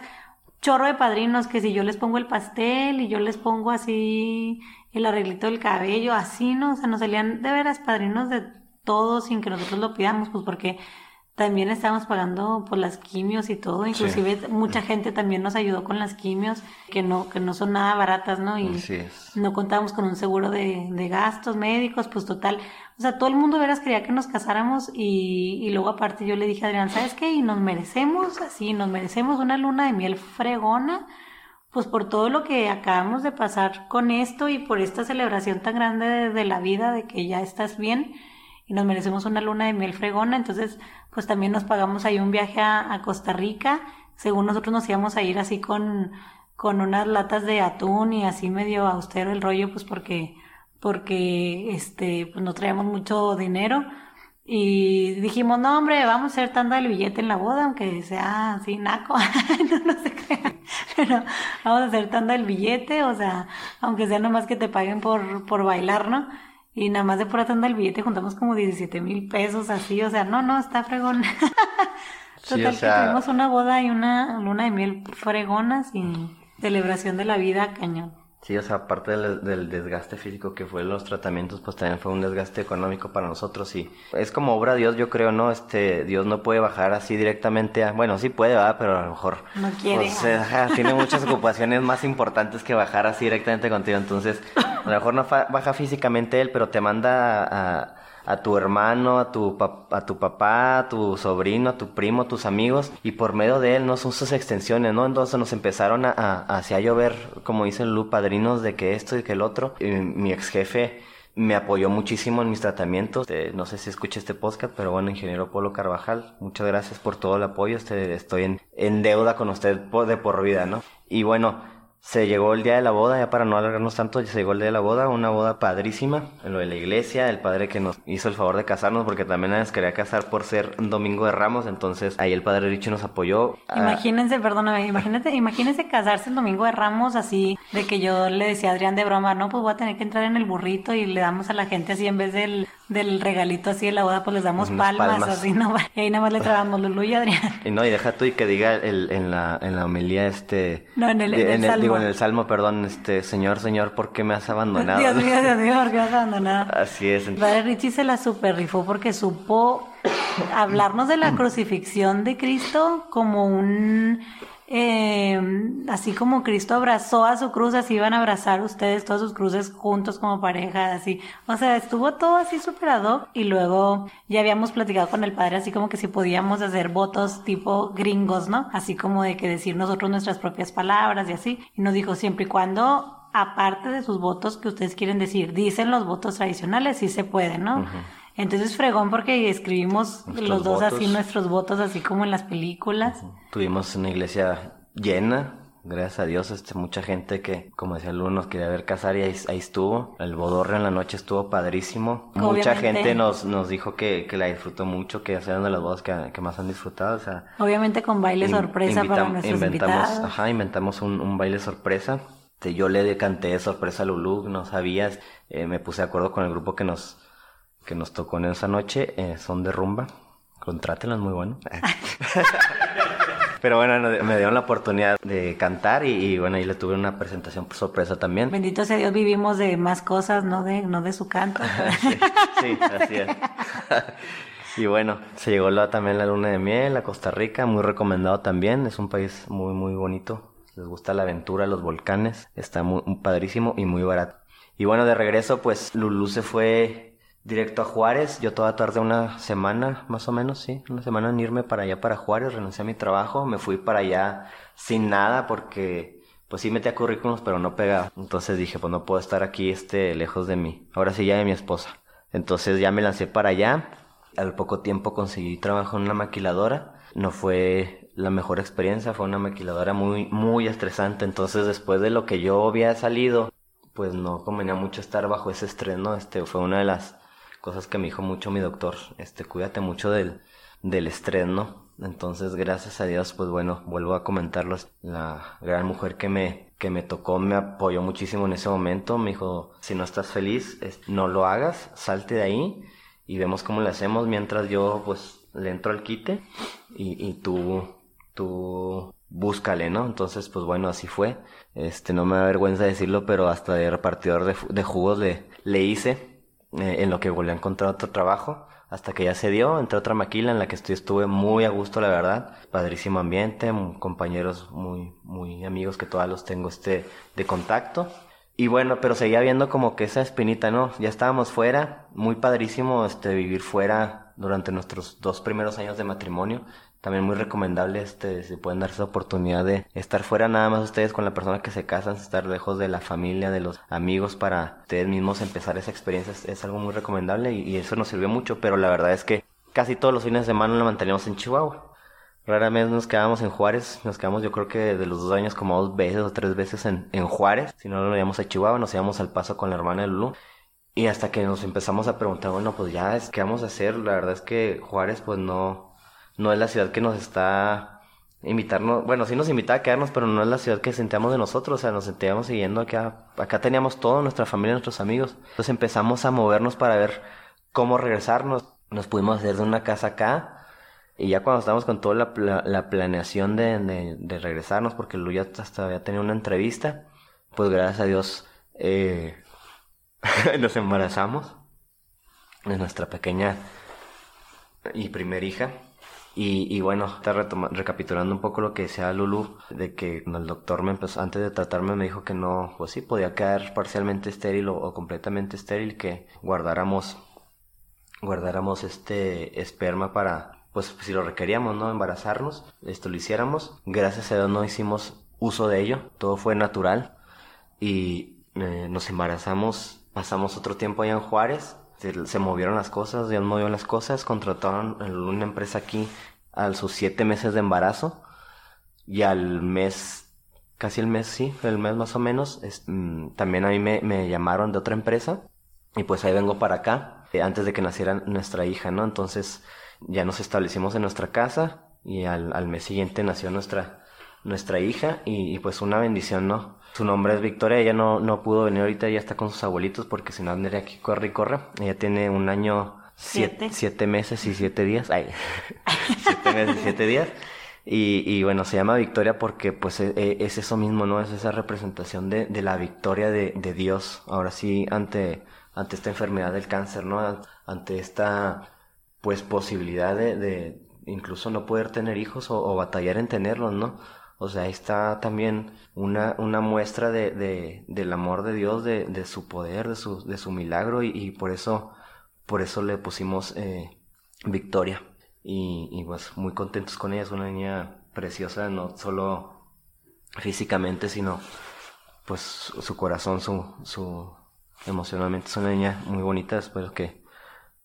chorro de padrinos que si yo les pongo el pastel y yo les pongo así el arreglito del cabello, así, ¿no? O sea, nos salían de veras padrinos de todo sin que nosotros lo pidamos, pues porque también estábamos pagando por las quimios y todo, inclusive sí. mucha gente también nos ayudó con las quimios, que no, que no son nada baratas, ¿no? Y no contábamos con un seguro de, de, gastos médicos, pues total. O sea, todo el mundo veras quería que nos casáramos y, y luego aparte yo le dije a Adrián, ¿sabes qué? Y nos merecemos, así, nos merecemos una luna de miel fregona, pues por todo lo que acabamos de pasar con esto y por esta celebración tan grande de, de la vida, de que ya estás bien y nos merecemos una luna de miel fregona, entonces pues también nos pagamos ahí un viaje a, Costa Rica, según nosotros nos íbamos a ir así con, con unas latas de atún y así medio austero el rollo, pues porque, porque este, pues no traíamos mucho dinero. Y dijimos, no, hombre, vamos a hacer tanda del billete en la boda, aunque sea así naco, no, no se crean. Pero vamos a hacer tanda del billete, o sea, aunque sea nomás que te paguen por, por bailar, ¿no? Y nada más de pura tanda del billete juntamos como 17 mil pesos así, o sea, no, no, está fregón. Total sí, o sea... que tuvimos una boda y una luna de miel fregonas y celebración de la vida cañón. Sí, o sea, aparte del, del, desgaste físico que fue los tratamientos, pues también fue un desgaste económico para nosotros y es como obra de Dios, yo creo, ¿no? Este, Dios no puede bajar así directamente a, bueno, sí puede, ¿verdad? Pero a lo mejor... No quiere. Pues, ajá, tiene muchas ocupaciones más importantes que bajar así directamente contigo, entonces a lo mejor no baja físicamente él, pero te manda a, a tu hermano, a tu, a tu papá, a tu sobrino, a tu primo, a tus amigos, y por medio de él no son sus extensiones, ¿no? Entonces nos empezaron a, a, llover, como dicen Lu, padrinos de que esto y que el otro. Y mi ex jefe me apoyó muchísimo en mis tratamientos. Eh, no sé si escucha este podcast, pero bueno, ingeniero Polo Carvajal, muchas gracias por todo el apoyo. Este, estoy en, en deuda con usted de por vida, ¿no? Y bueno, se llegó el día de la boda, ya para no alargarnos tanto, se llegó el día de la boda, una boda padrísima, en lo de la iglesia, el padre que nos hizo el favor de casarnos, porque también nos quería casar por ser un domingo de ramos, entonces ahí el padre Richie nos apoyó. Imagínense, perdóname, imagínate, imagínense casarse el domingo de ramos así, de que yo le decía a Adrián de broma, no, pues voy a tener que entrar en el burrito y le damos a la gente así en vez del, del regalito así de la boda, pues les damos palmas, así, no, y ahí nada más le trabamos Lulu y Adrián. Y no, y deja tú y que diga el, en la, en la homilía este... No, en el, en el, en el Salmo, perdón, este, Señor, Señor, ¿por qué me has abandonado? Dios mío, Dios mío, ¿por qué me has abandonado? Así es. Padre Richie se la super rifó porque supo hablarnos de la crucifixión de Cristo como un eh, así como Cristo abrazó a su cruz, así iban a abrazar ustedes todas sus cruces juntos como pareja, así. O sea, estuvo todo así superado y luego ya habíamos platicado con el padre así como que si podíamos hacer votos tipo gringos, ¿no? Así como de que decir nosotros nuestras propias palabras y así. Y nos dijo siempre y cuando aparte de sus votos que ustedes quieren decir, dicen los votos tradicionales, sí se puede, ¿no? Entonces fregón porque escribimos los dos así nuestros votos así como en las películas. Tuvimos una iglesia llena, gracias a Dios, este, mucha gente que, como decía Lu, nos quería ver casar y ahí, estuvo. El bodorre en la noche estuvo padrísimo. Mucha gente nos, nos dijo que, que la disfrutó mucho, que eran de las bodas que, que, más han disfrutado. O sea, Obviamente con baile sorpresa para nuestros inventamos, invitados. Ajá, inventamos un, un baile sorpresa. Este, yo le canté sorpresa a Lulu, no sabías. Eh, me puse de acuerdo con el grupo que nos que nos tocó en esa noche eh, son de rumba. Contrátenlas, muy bueno. Pero bueno, me dieron la oportunidad de cantar y, bueno, ahí le tuve una presentación por sorpresa también. Bendito sea Dios, vivimos de más cosas, no de, no de su canto. sí, así es. y bueno, se llegó la, también la luna de miel a Costa Rica, muy recomendado también. Es un país muy, muy bonito. Les gusta la aventura, los volcanes. Está muy padrísimo y muy barato. Y bueno, de regreso, pues Lulú se fue directo a Juárez. Yo toda tarde una semana, más o menos, sí, una semana en irme para allá, para Juárez. Renuncié a mi trabajo, me fui para allá sin nada porque, pues sí metía currículums, pero no pegaba. Entonces dije, pues no puedo estar aquí, este, lejos de mí. Ahora sí ya de mi esposa. Entonces ya me lancé para allá. Al poco tiempo conseguí trabajo en una maquiladora. No fue la mejor experiencia, fue una maquiladora muy, muy estresante. Entonces después de lo que yo había salido, pues no convenía mucho estar bajo ese estreno. Este fue una de las cosas que me dijo mucho mi doctor, este, cuídate mucho del, del estrés, ¿no? Entonces, gracias a Dios, pues bueno, vuelvo a comentarlos. La gran mujer que me, que me tocó me apoyó muchísimo en ese momento. Me dijo, si no estás feliz, no lo hagas, salte de ahí y vemos cómo le hacemos mientras yo, pues, le entro al quite y, y tú, tú búscale, ¿no? Entonces, pues bueno, así fue. Este, no me da vergüenza decirlo, pero hasta de repartidor de, de jugos le, le hice eh, en lo que volví a encontrar otro trabajo hasta que ya se dio, entre otra maquila en la que estoy, estuve muy a gusto, la verdad. Padrísimo ambiente, compañeros muy, muy amigos que todavía los tengo este, de contacto. Y bueno, pero seguía viendo como que esa espinita, ¿no? Ya estábamos fuera, muy padrísimo este, vivir fuera durante nuestros dos primeros años de matrimonio. También muy recomendable, este, si pueden darse la oportunidad de estar fuera nada más ustedes con la persona que se casan, estar lejos de la familia, de los amigos para ustedes mismos empezar esa experiencia es, algo muy recomendable y, eso nos sirvió mucho, pero la verdad es que casi todos los fines de semana lo manteníamos en Chihuahua. Raramente nos quedábamos en Juárez, nos quedamos yo creo que de los dos años como dos veces o tres veces en, en Juárez, si no nos íbamos a Chihuahua, nos íbamos al paso con la hermana de Lulu. Y hasta que nos empezamos a preguntar, bueno, pues ya, ¿qué vamos a hacer? La verdad es que Juárez pues no, no es la ciudad que nos está invitarnos, bueno, sí nos invitaba a quedarnos, pero no es la ciudad que sentíamos de nosotros, o sea, nos sentíamos siguiendo acá, acá teníamos todo, nuestra familia, nuestros amigos. Entonces empezamos a movernos para ver cómo regresarnos. Nos pudimos hacer de una casa acá, y ya cuando estábamos con toda la, la, planeación de, de, regresarnos, porque Lu ya hasta había tenido una entrevista, pues gracias a Dios eh, nos embarazamos de nuestra pequeña y primer hija. Y, bueno, está recapitulando un poco lo que decía Lulu, de que el doctor me empezó, antes de tratarme me dijo que no, pues sí, podía quedar parcialmente estéril o, completamente estéril, que guardáramos guardáramos este esperma para, pues si lo requeríamos, ¿no? Embarazarnos, esto lo hiciéramos. Gracias a Dios no hicimos uso de ello, todo fue natural y eh, nos embarazamos, pasamos otro tiempo allá en Juárez, se, movieron las cosas, Dios movió las cosas, contrataron una empresa aquí a sus siete meses de embarazo y al mes, casi el mes, sí, el mes más o menos, mm, también a mí me, me llamaron de otra empresa y pues ahí vengo para acá eh, antes de que naciera nuestra hija, ¿no? Entonces ya nos establecimos en nuestra casa y al, al mes siguiente nació nuestra, nuestra hija y, pues una bendición, ¿no? Su nombre es Victoria, ella no, no pudo venir ahorita, ella está con sus abuelitos porque si no andaría aquí corre y corre. Ella tiene un año, siete, siete meses y siete días, ay, siete meses y siete días. Y, y, bueno, se llama Victoria porque pues e, e, es, eso mismo, ¿no? Es esa representación de, de la victoria de, de Dios. Ahora sí, ante ante esta enfermedad del cáncer, ¿no? Ante esta, pues, posibilidad de, de incluso no poder tener hijos o, batallar en tenerlos, ¿no? O sea, ahí está también una, una muestra de, de, del amor de Dios, de, de su poder, de su, de su milagro y, por eso, por eso le pusimos eh, Victoria. Y, y pues muy contentos con ella, es una niña preciosa, no solo físicamente, sino pues su corazón, su, su, emocionalmente es una niña muy bonita, espero que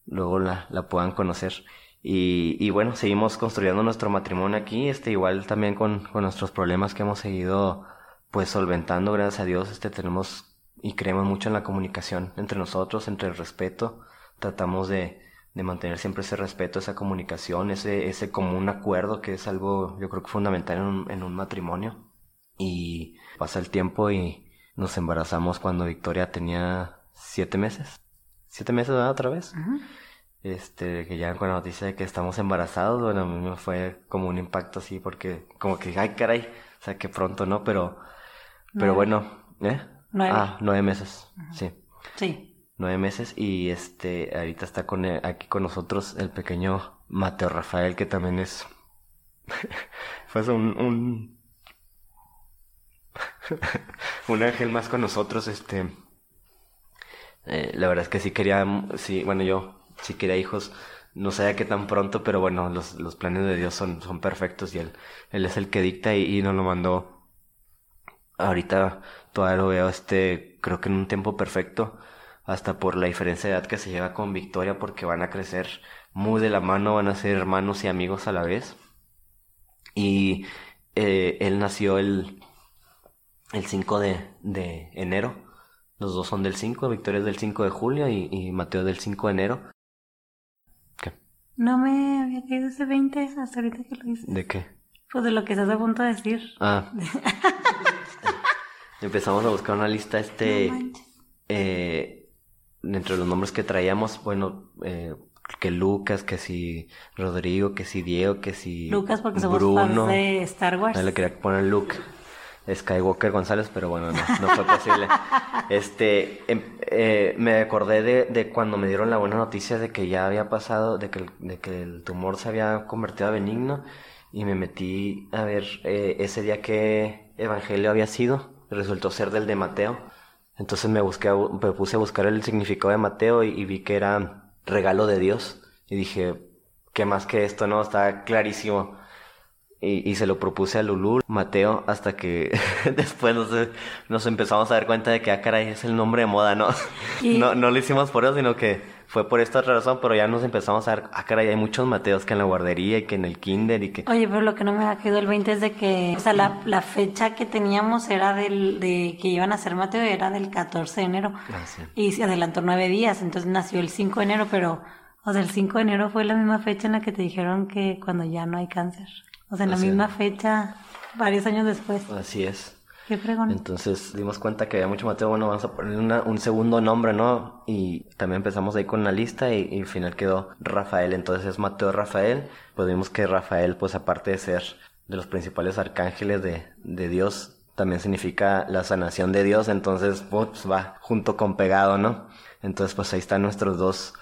luego la, la puedan conocer. Y, bueno, seguimos construyendo nuestro matrimonio aquí, este igual también con, con nuestros problemas que hemos seguido pues solventando, gracias a Dios, este tenemos y creemos mucho en la comunicación entre nosotros, entre el respeto, tratamos de, de mantener siempre ese respeto, esa comunicación, ese, ese común acuerdo que es algo yo creo que fundamental en un, matrimonio. Y pasa el tiempo y, nos embarazamos cuando Victoria tenía siete meses. Siete meses. Otra vez. Este, que ya con la noticia de que estamos embarazados, bueno, a mí me fue como un impacto así, porque como que, ay, caray, o sea, que pronto, ¿no? Pero, pero bueno, ¿eh? Nueve. Ah, nueve meses, sí. Sí. Nueve meses y este, ahorita está con, aquí con nosotros el pequeño Mateo Rafael, que también es, fue un, un un ángel más con nosotros, este... Eh, la verdad es que sí quería, sí, bueno, yo sí quería hijos, no sabía qué tan pronto, pero bueno, los, los planes de Dios son, son perfectos y él, él es el que dicta y, y nos lo mandó. Ahorita todavía lo veo, este, creo que en un tiempo perfecto, hasta por la diferencia de edad que se lleva con Victoria, porque van a crecer muy de la mano, van a ser hermanos y amigos a la vez. Y eh, él nació el el 5 de, de enero. Los dos son del 5, Victoria es del 5 de julio y, y Mateo del 5 de enero. No me había caído ese 20 hasta ahorita que lo dices. ¿De qué? Pues de lo que estás a punto de decir. Ah. Empezamos a buscar una lista, este... No eh, entre los nombres que traíamos, bueno, eh, que Lucas, que si Rodrigo, que si Diego, que si Lucas porque somos Bruno. fans de Star Wars. le quería poner Luke. Skywalker González, pero bueno, no, no fue posible. este, em, eh, me acordé de, de, cuando me dieron la buena noticia de que ya había pasado, de que, el, de que el tumor se había convertido a benigno y me metí a ver eh, ese día qué evangelio había sido. Resultó ser del de Mateo. Entonces me, busqué, me puse a buscar el significado de Mateo y, y vi que era regalo de Dios. Y dije, ¿qué más que esto? No, está clarísimo. Y, y, se lo propuse a Lulú, Mateo, hasta que después nos, nos, empezamos a dar cuenta de que, ah, caray, es el nombre de moda, ¿no? No, no lo hicimos por eso, sino que fue por esta otra razón, pero ya nos empezamos a dar, ah, caray, hay muchos Mateos que en la guardería y que en el kinder y que... Oye, pero lo que no me ha quedado el 20 es de que, o sea, la, la fecha que teníamos era del, de que iban a ser Mateo, era del 14 de enero. Ah, sí. Y se adelantó nueve días, entonces nació el 5 de enero, pero, o sea, el 5 de enero fue la misma fecha en la que te dijeron que cuando ya no hay cáncer. O sea, en la misma fecha, varios años después. Así es. Qué fregón. Entonces dimos cuenta que había mucho Mateo, bueno, vamos a poner un segundo nombre, ¿no? Y también empezamos ahí con la lista y, al final quedó Rafael, entonces es Mateo Rafael. Pues vimos que Rafael, pues aparte de ser de los principales arcángeles de, de Dios, también significa la sanación de Dios, entonces pues va junto con pegado, ¿no? Entonces pues ahí están nuestros dos,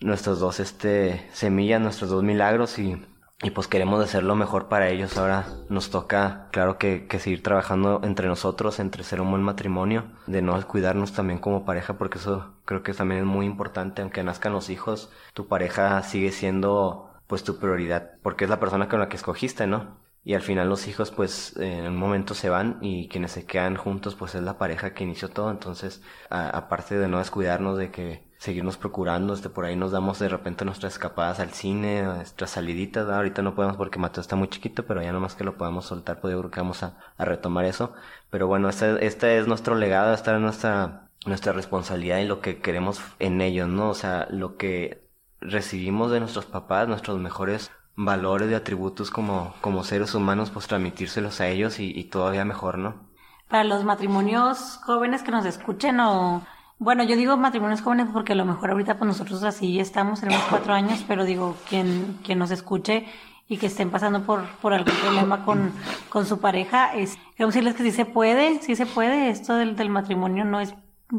nuestros dos, este, semillas, nuestros dos milagros y y pues queremos hacer lo mejor para ellos. Ahora nos toca, claro que, que, seguir trabajando entre nosotros, entre ser un buen matrimonio, de no cuidarnos también como pareja, porque eso creo que también es muy importante. Aunque nazcan los hijos, tu pareja sigue siendo pues tu prioridad, porque es la persona con la que escogiste, ¿no? Y al final los hijos pues en un momento se van y quienes se quedan juntos pues es la pareja que inició todo. Entonces, aparte de no descuidarnos de que seguirnos procurando, este, por ahí nos damos de repente nuestras escapadas al cine, nuestras saliditas, ahorita no podemos porque Mateo está muy chiquito, pero ya nomás que lo podamos soltar, pues yo creo que vamos a, retomar eso. Pero bueno, este, este es nuestro legado, esta es nuestra, nuestra responsabilidad y lo que queremos en ellos, ¿no? O sea, lo que recibimos de nuestros papás, nuestros mejores valores y atributos como, como seres humanos, pues transmitírselos a ellos y, y todavía mejor, ¿no? Para los matrimonios jóvenes que nos escuchen o bueno, yo digo matrimonios jóvenes porque a lo mejor ahorita pues nosotros así estamos, tenemos cuatro años, pero digo, quien, quien nos escuche y que estén pasando por, por algún problema con, con su pareja, es, queremos decirles que sí se puede, sí se puede, esto del, del matrimonio no es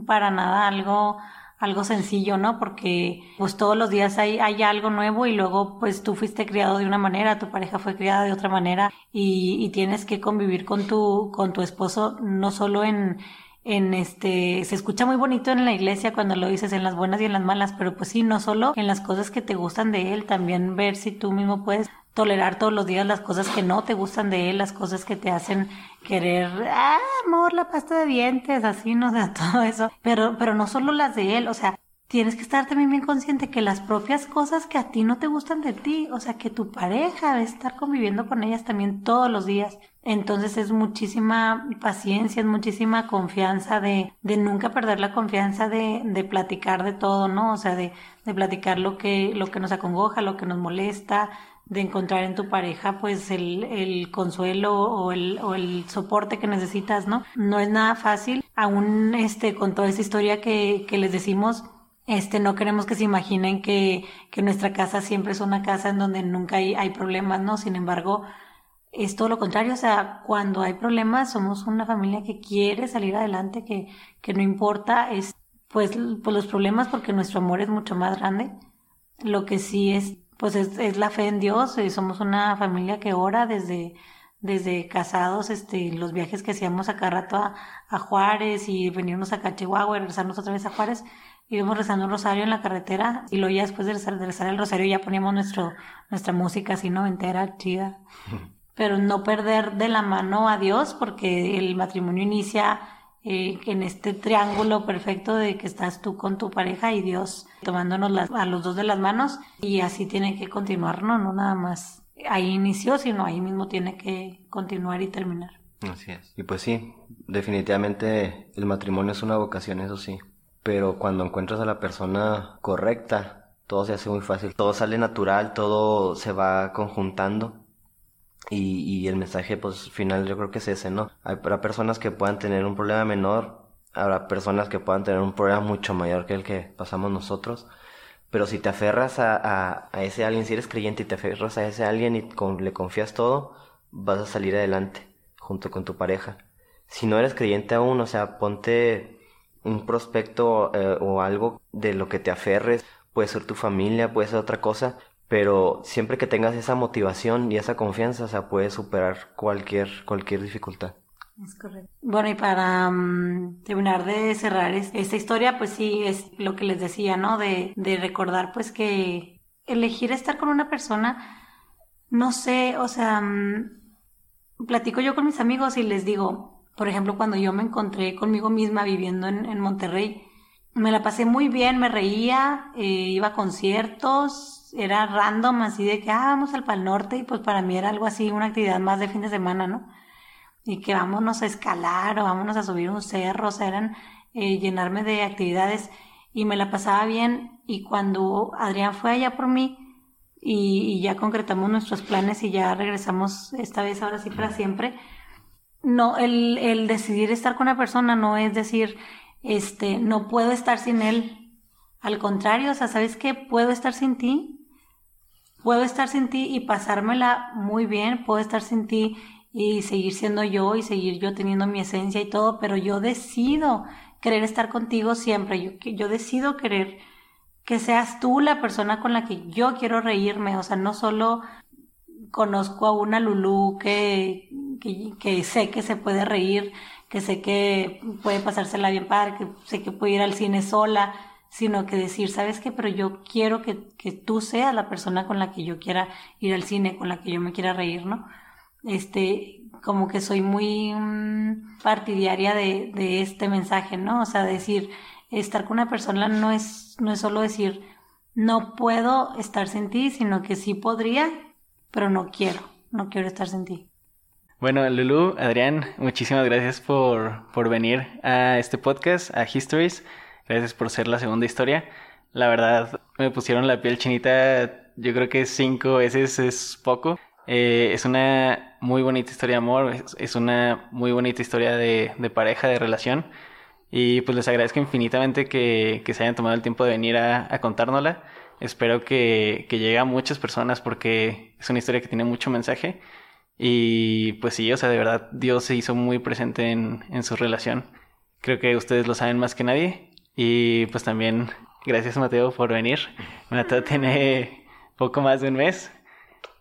para nada algo, algo sencillo, ¿no? Porque pues todos los días hay, hay algo nuevo y luego pues tú fuiste criado de una manera, tu pareja fue criada de otra manera y, y tienes que convivir con tu, con tu esposo no solo en, en este, se escucha muy bonito en la iglesia cuando lo dices en las buenas y en las malas, pero pues sí, no solo en las cosas que te gustan de él, también ver si tú mismo puedes tolerar todos los días las cosas que no te gustan de él, las cosas que te hacen querer, ah, amor, la pasta de dientes, así, no sé, todo eso, pero, pero no solo las de él, o sea, tienes que estar también bien consciente que las propias cosas que a ti no te gustan de ti, o sea, que tu pareja debe estar conviviendo con ellas también todos los días. Entonces es muchísima paciencia, es muchísima confianza de, de nunca perder la confianza de, de platicar de todo, ¿no? O sea, de, de platicar lo que, lo que nos acongoja, lo que nos molesta, de encontrar en tu pareja pues el, el consuelo o el, o el soporte que necesitas, ¿no? No es nada fácil, aún este, con toda esa historia que, que les decimos, este, no queremos que se imaginen que, que nuestra casa siempre es una casa en donde nunca hay, hay problemas, ¿no? Sin embargo, es todo lo contrario, o sea, cuando hay problemas somos una familia que quiere salir adelante, que, que no importa, es pues, pues los problemas porque nuestro amor es mucho más grande. Lo que sí es, pues es, es la fe en Dios, y somos una familia que ora desde, desde casados, este, los viajes que hacíamos acá rato a, a Juárez y venirnos a Chihuahua y regresarnos otra vez a Juárez, íbamos rezando un rosario en la carretera y luego ya después de rezar, el rosario ya poníamos nuestro, nuestra música así, ¿no? Entera, chida. Pero no perder de la mano a Dios porque el matrimonio inicia eh, en este triángulo perfecto de que estás tú con tu pareja y Dios tomándonos las, a los dos de las manos y así tiene que continuar, ¿no? No nada más ahí inició, sino ahí mismo tiene que continuar y terminar. Así es. Y pues sí, definitivamente el matrimonio es una vocación, eso sí pero cuando encuentras a la persona correcta, todo se hace muy fácil, todo sale natural, todo se va conjuntando. Y, y el mensaje pues final yo creo que es ese, ¿no? Habrá personas que puedan tener un problema menor, habrá personas que puedan tener un problema mucho mayor que el que pasamos nosotros, pero si te aferras a, ese alguien, si eres creyente y te aferras a ese alguien y le confías todo, vas a salir adelante junto con tu pareja. Si no eres creyente aún, o sea, ponte un prospecto eh, o algo de lo que te aferres, puede ser tu familia, puede ser otra cosa, pero siempre que tengas esa motivación y esa confianza, o sea, puedes superar cualquier, cualquier dificultad. Es correcto. Bueno, y para mm, terminar de cerrar esta historia, pues sí, es lo que les decía, ¿no? De, de recordar, pues que elegir estar con una persona, no sé, o sea, mm, platico yo con mis amigos y les digo, por ejemplo, cuando yo me encontré conmigo misma viviendo en, Monterrey, me la pasé muy bien, me reía, eh, iba a conciertos, era random, así de que, ah, vamos al Pal Norte, y pues para mí era algo así, una actividad más de fin de semana, ¿no? Y que vámonos a escalar o vámonos a subir un cerro, o sea, eran eh, llenarme de actividades y me la pasaba bien. Y cuando Adrián fue allá por mí y, y ya concretamos nuestros planes y ya regresamos esta vez, ahora sí para siempre, no, el, el decidir estar con una persona no es decir, este, no puedo estar sin él. Al contrario, o sea, ¿sabes qué? Puedo estar sin ti. Puedo estar sin ti y pasármela muy bien. Puedo estar sin ti y seguir siendo yo y seguir yo teniendo mi esencia y todo, pero yo decido querer estar contigo siempre. Yo, yo decido querer que seas tú la persona con la que yo quiero reírme. O sea, no solo conozco a una Lulú que, que, que sé que se puede reír, que sé que puede pasársela bien padre, que sé que puede ir al cine sola, sino que decir, ¿sabes qué? Pero yo quiero que, que tú seas la persona con la que yo quiera ir al cine, con la que yo me quiera reír, ¿no? Este, como que soy muy mm, partidaria de, de este mensaje, ¿no? O sea, decir, estar con una persona no es, no es solo decir, no puedo estar sin ti, sino que sí podría, pero no quiero, no quiero estar sin ti. Bueno, Lulu, Adrián, muchísimas gracias por, por venir a este podcast, a Histories. Gracias por ser la segunda historia. La verdad, me pusieron la piel chinita, yo creo que cinco veces es poco. Eh, es una muy bonita historia de amor, es, es una muy bonita historia de, de, pareja, de relación. Y pues les agradezco infinitamente que, que se hayan tomado el tiempo de venir a, a contárnosla. Espero que, que llegue a muchas personas porque es una historia que tiene mucho mensaje. Y pues sí, o sea, de verdad Dios se hizo muy presente en, en su relación. Creo que ustedes lo saben más que nadie. Y pues también gracias Mateo por venir. Mateo tiene poco más de un mes.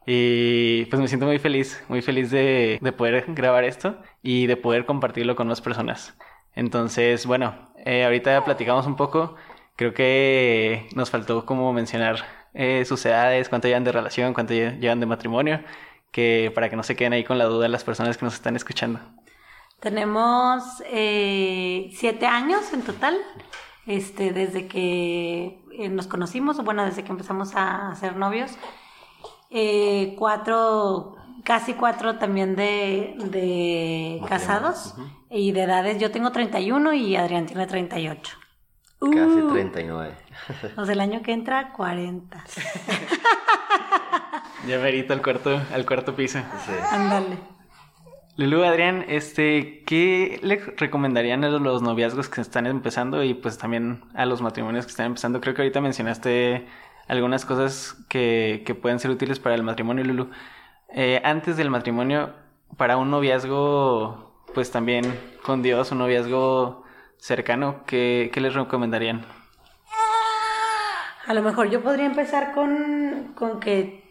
Y pues me siento muy feliz, muy feliz de, de poder grabar esto y de poder compartirlo con más personas. Entonces, bueno, eh, ahorita platicamos un poco. Creo que nos faltó como mencionar eh, sus edades, cuánto llevan de relación, cuánto llevan de matrimonio, que para que no se queden ahí con la duda las personas que nos están escuchando. Tenemos eh, siete años en total, este, desde que eh, nos conocimos, bueno, desde que empezamos a ser novios. Eh, cuatro, casi cuatro también de, de casados uh -huh. y de edades. Yo tengo 31 y Adrián tiene 38. Casi uh, 39. o sea, el año que entra, 40. ya verito al cuarto, al cuarto piso. Sí. Lulu, Adrián, este, ¿qué le recomendarían a los noviazgos que están empezando y pues también a los matrimonios que están empezando? Creo que ahorita mencionaste algunas cosas que, que pueden ser útiles para el matrimonio, Lulu. Eh, antes del matrimonio, para un noviazgo, pues también con Dios, un noviazgo cercano, ¿qué, qué les recomendarían? A lo mejor yo podría empezar con, con que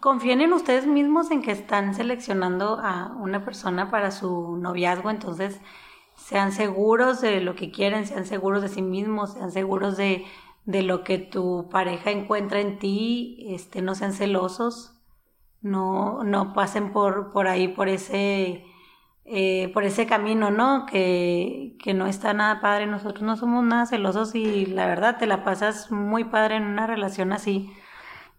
confíen en ustedes mismos en que están seleccionando a una persona para su noviazgo, entonces sean seguros de lo que quieren, sean seguros de sí mismos, sean seguros de, de lo que tu pareja encuentra en ti, este, no sean celosos, no, no pasen por, por ahí, por ese, eh, por ese camino, ¿no? Que, que no está nada padre, nosotros no somos nada celosos y la verdad te la pasas muy padre en una relación así.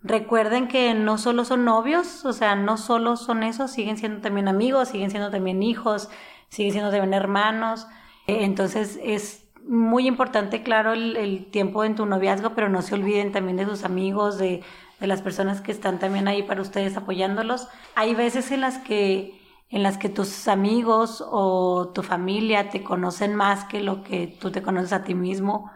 Recuerden que no solo son novios, o sea, no solo son esos, siguen siendo también amigos, siguen siendo también hijos, siguen siendo también hermanos. Entonces es muy importante, claro, el, el, tiempo en tu noviazgo, pero no se olviden también de sus amigos, de, de, las personas que están también ahí para ustedes apoyándolos. Hay veces en las que en las que tus amigos o tu familia te conocen más que lo que tú te conoces a ti mismo.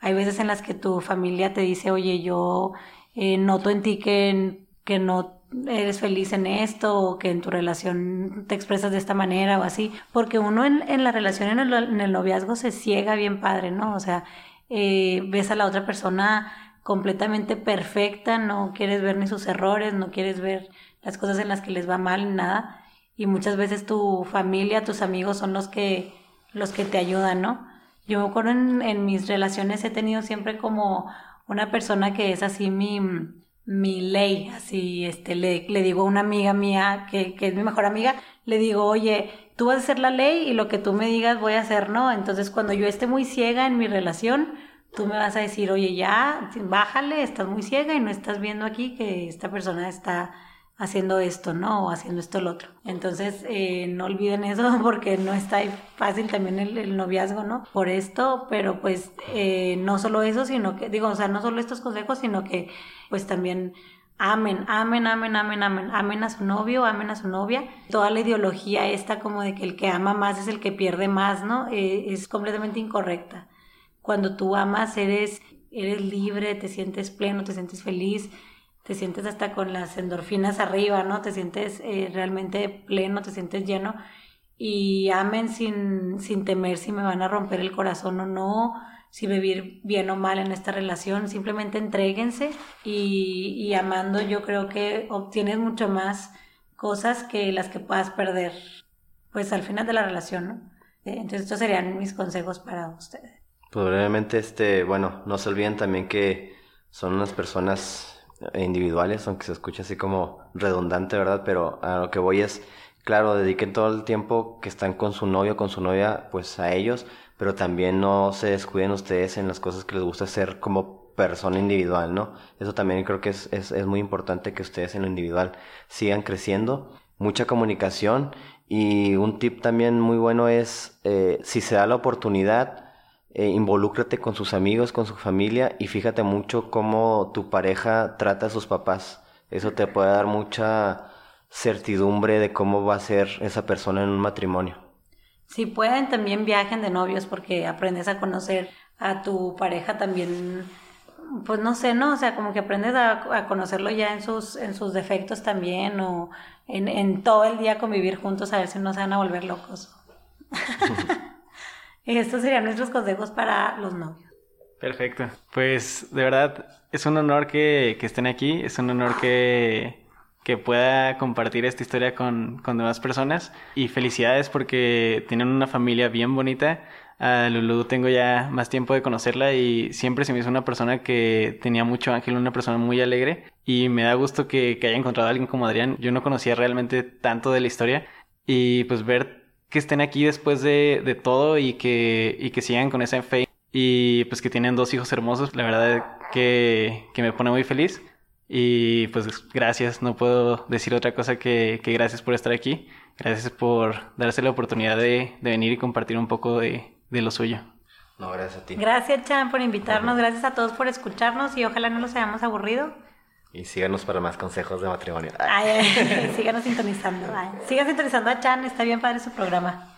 Hay veces en las que tu familia te dice, oye, yo eh, noto en ti que, que no eres feliz en esto o que en tu relación te expresas de esta manera o así, porque uno en, en la relación, en el, en el, noviazgo se ciega bien padre, ¿no? O sea, eh, ves a la otra persona completamente perfecta, no quieres ver ni sus errores, no quieres ver las cosas en las que les va mal ni nada, y muchas veces tu familia, tus amigos son los que, los que te ayudan, ¿no? Yo me acuerdo en, en mis relaciones he tenido siempre como una persona que es así mi, mi ley, así, este, le, le digo a una amiga mía que, que es mi mejor amiga, le digo, oye, tú vas a hacer la ley y lo que tú me digas voy a hacer, ¿no? Entonces cuando yo esté muy ciega en mi relación, tú me vas a decir, oye, ya, bájale, estás muy ciega y no estás viendo aquí que esta persona está haciendo esto, ¿no? O haciendo esto el otro. Entonces, eh, no olviden eso porque no está fácil también el, noviazgo, ¿no? Por esto, pero pues eh, no solo eso, sino que, digo, o sea, no solo estos consejos, sino que pues también amen, amen, amen, amen, amen, amen a su novio, amen a su novia. Toda la ideología esta como de que el que ama más es el que pierde más, ¿no? Eh, es completamente incorrecta. Cuando tú amas, eres, eres libre, te sientes pleno, te sientes feliz, te sientes hasta con las endorfinas arriba, ¿no? Te sientes eh, realmente pleno, te sientes lleno y amen sin, sin temer si me van a romper el corazón o no, si vivir bien o mal en esta relación, simplemente entréguense y, y amando yo creo que obtienes mucho más cosas que las que puedas perder pues al final de la relación, ¿no? Eh, entonces estos serían mis consejos para ustedes. Probablemente, este, bueno, no se olviden también que son unas personas individuales, aunque se escuche así como redundante, ¿verdad? Pero a lo que voy es, claro, dediquen todo el tiempo que están con su novio, con su novia, pues a ellos, pero también no se descuiden ustedes en las cosas que les gusta hacer como persona individual, ¿no? Eso también creo que es, es, es muy importante que ustedes en lo individual sigan creciendo, mucha comunicación y un tip también muy bueno es, eh, si se da la oportunidad, eh, involúcrate con sus amigos, con su familia y fíjate mucho cómo tu pareja trata a sus papás. Eso te puede dar mucha certidumbre de cómo va a ser esa persona en un matrimonio. Si pueden, también viajen de novios porque aprendes a conocer a tu pareja también, pues no sé, ¿no? O sea, como que aprendes a, a conocerlo ya en sus, en sus defectos también o en, en todo el día convivir juntos a ver si no se van a volver locos. Estos serían nuestros consejos para los novios. Perfecto. Pues de verdad es un honor que, que estén aquí, es un honor que, que pueda compartir esta historia con, con demás personas y felicidades porque tienen una familia bien bonita. A Lulu tengo ya más tiempo de conocerla y siempre se me hizo una persona que tenía mucho ángel, una persona muy alegre y me da gusto que, que haya encontrado a alguien como Adrián. Yo no conocía realmente tanto de la historia y pues ver que estén aquí después de, de todo y que, y que sigan con esa fe y pues que tienen dos hijos hermosos, la verdad que, que me pone muy feliz. Y pues gracias, no puedo decir otra cosa que, que gracias por estar aquí, gracias por darse la oportunidad de, de venir y compartir un poco de, de, lo suyo. No, gracias a ti. Gracias Chan por invitarnos, gracias a todos por escucharnos y ojalá no los hayamos aburrido. Y síganos para más consejos de matrimonio. Ay, ay, síganos sintonizando. Ay, sigan sintonizando a Chan, está bien padre su programa.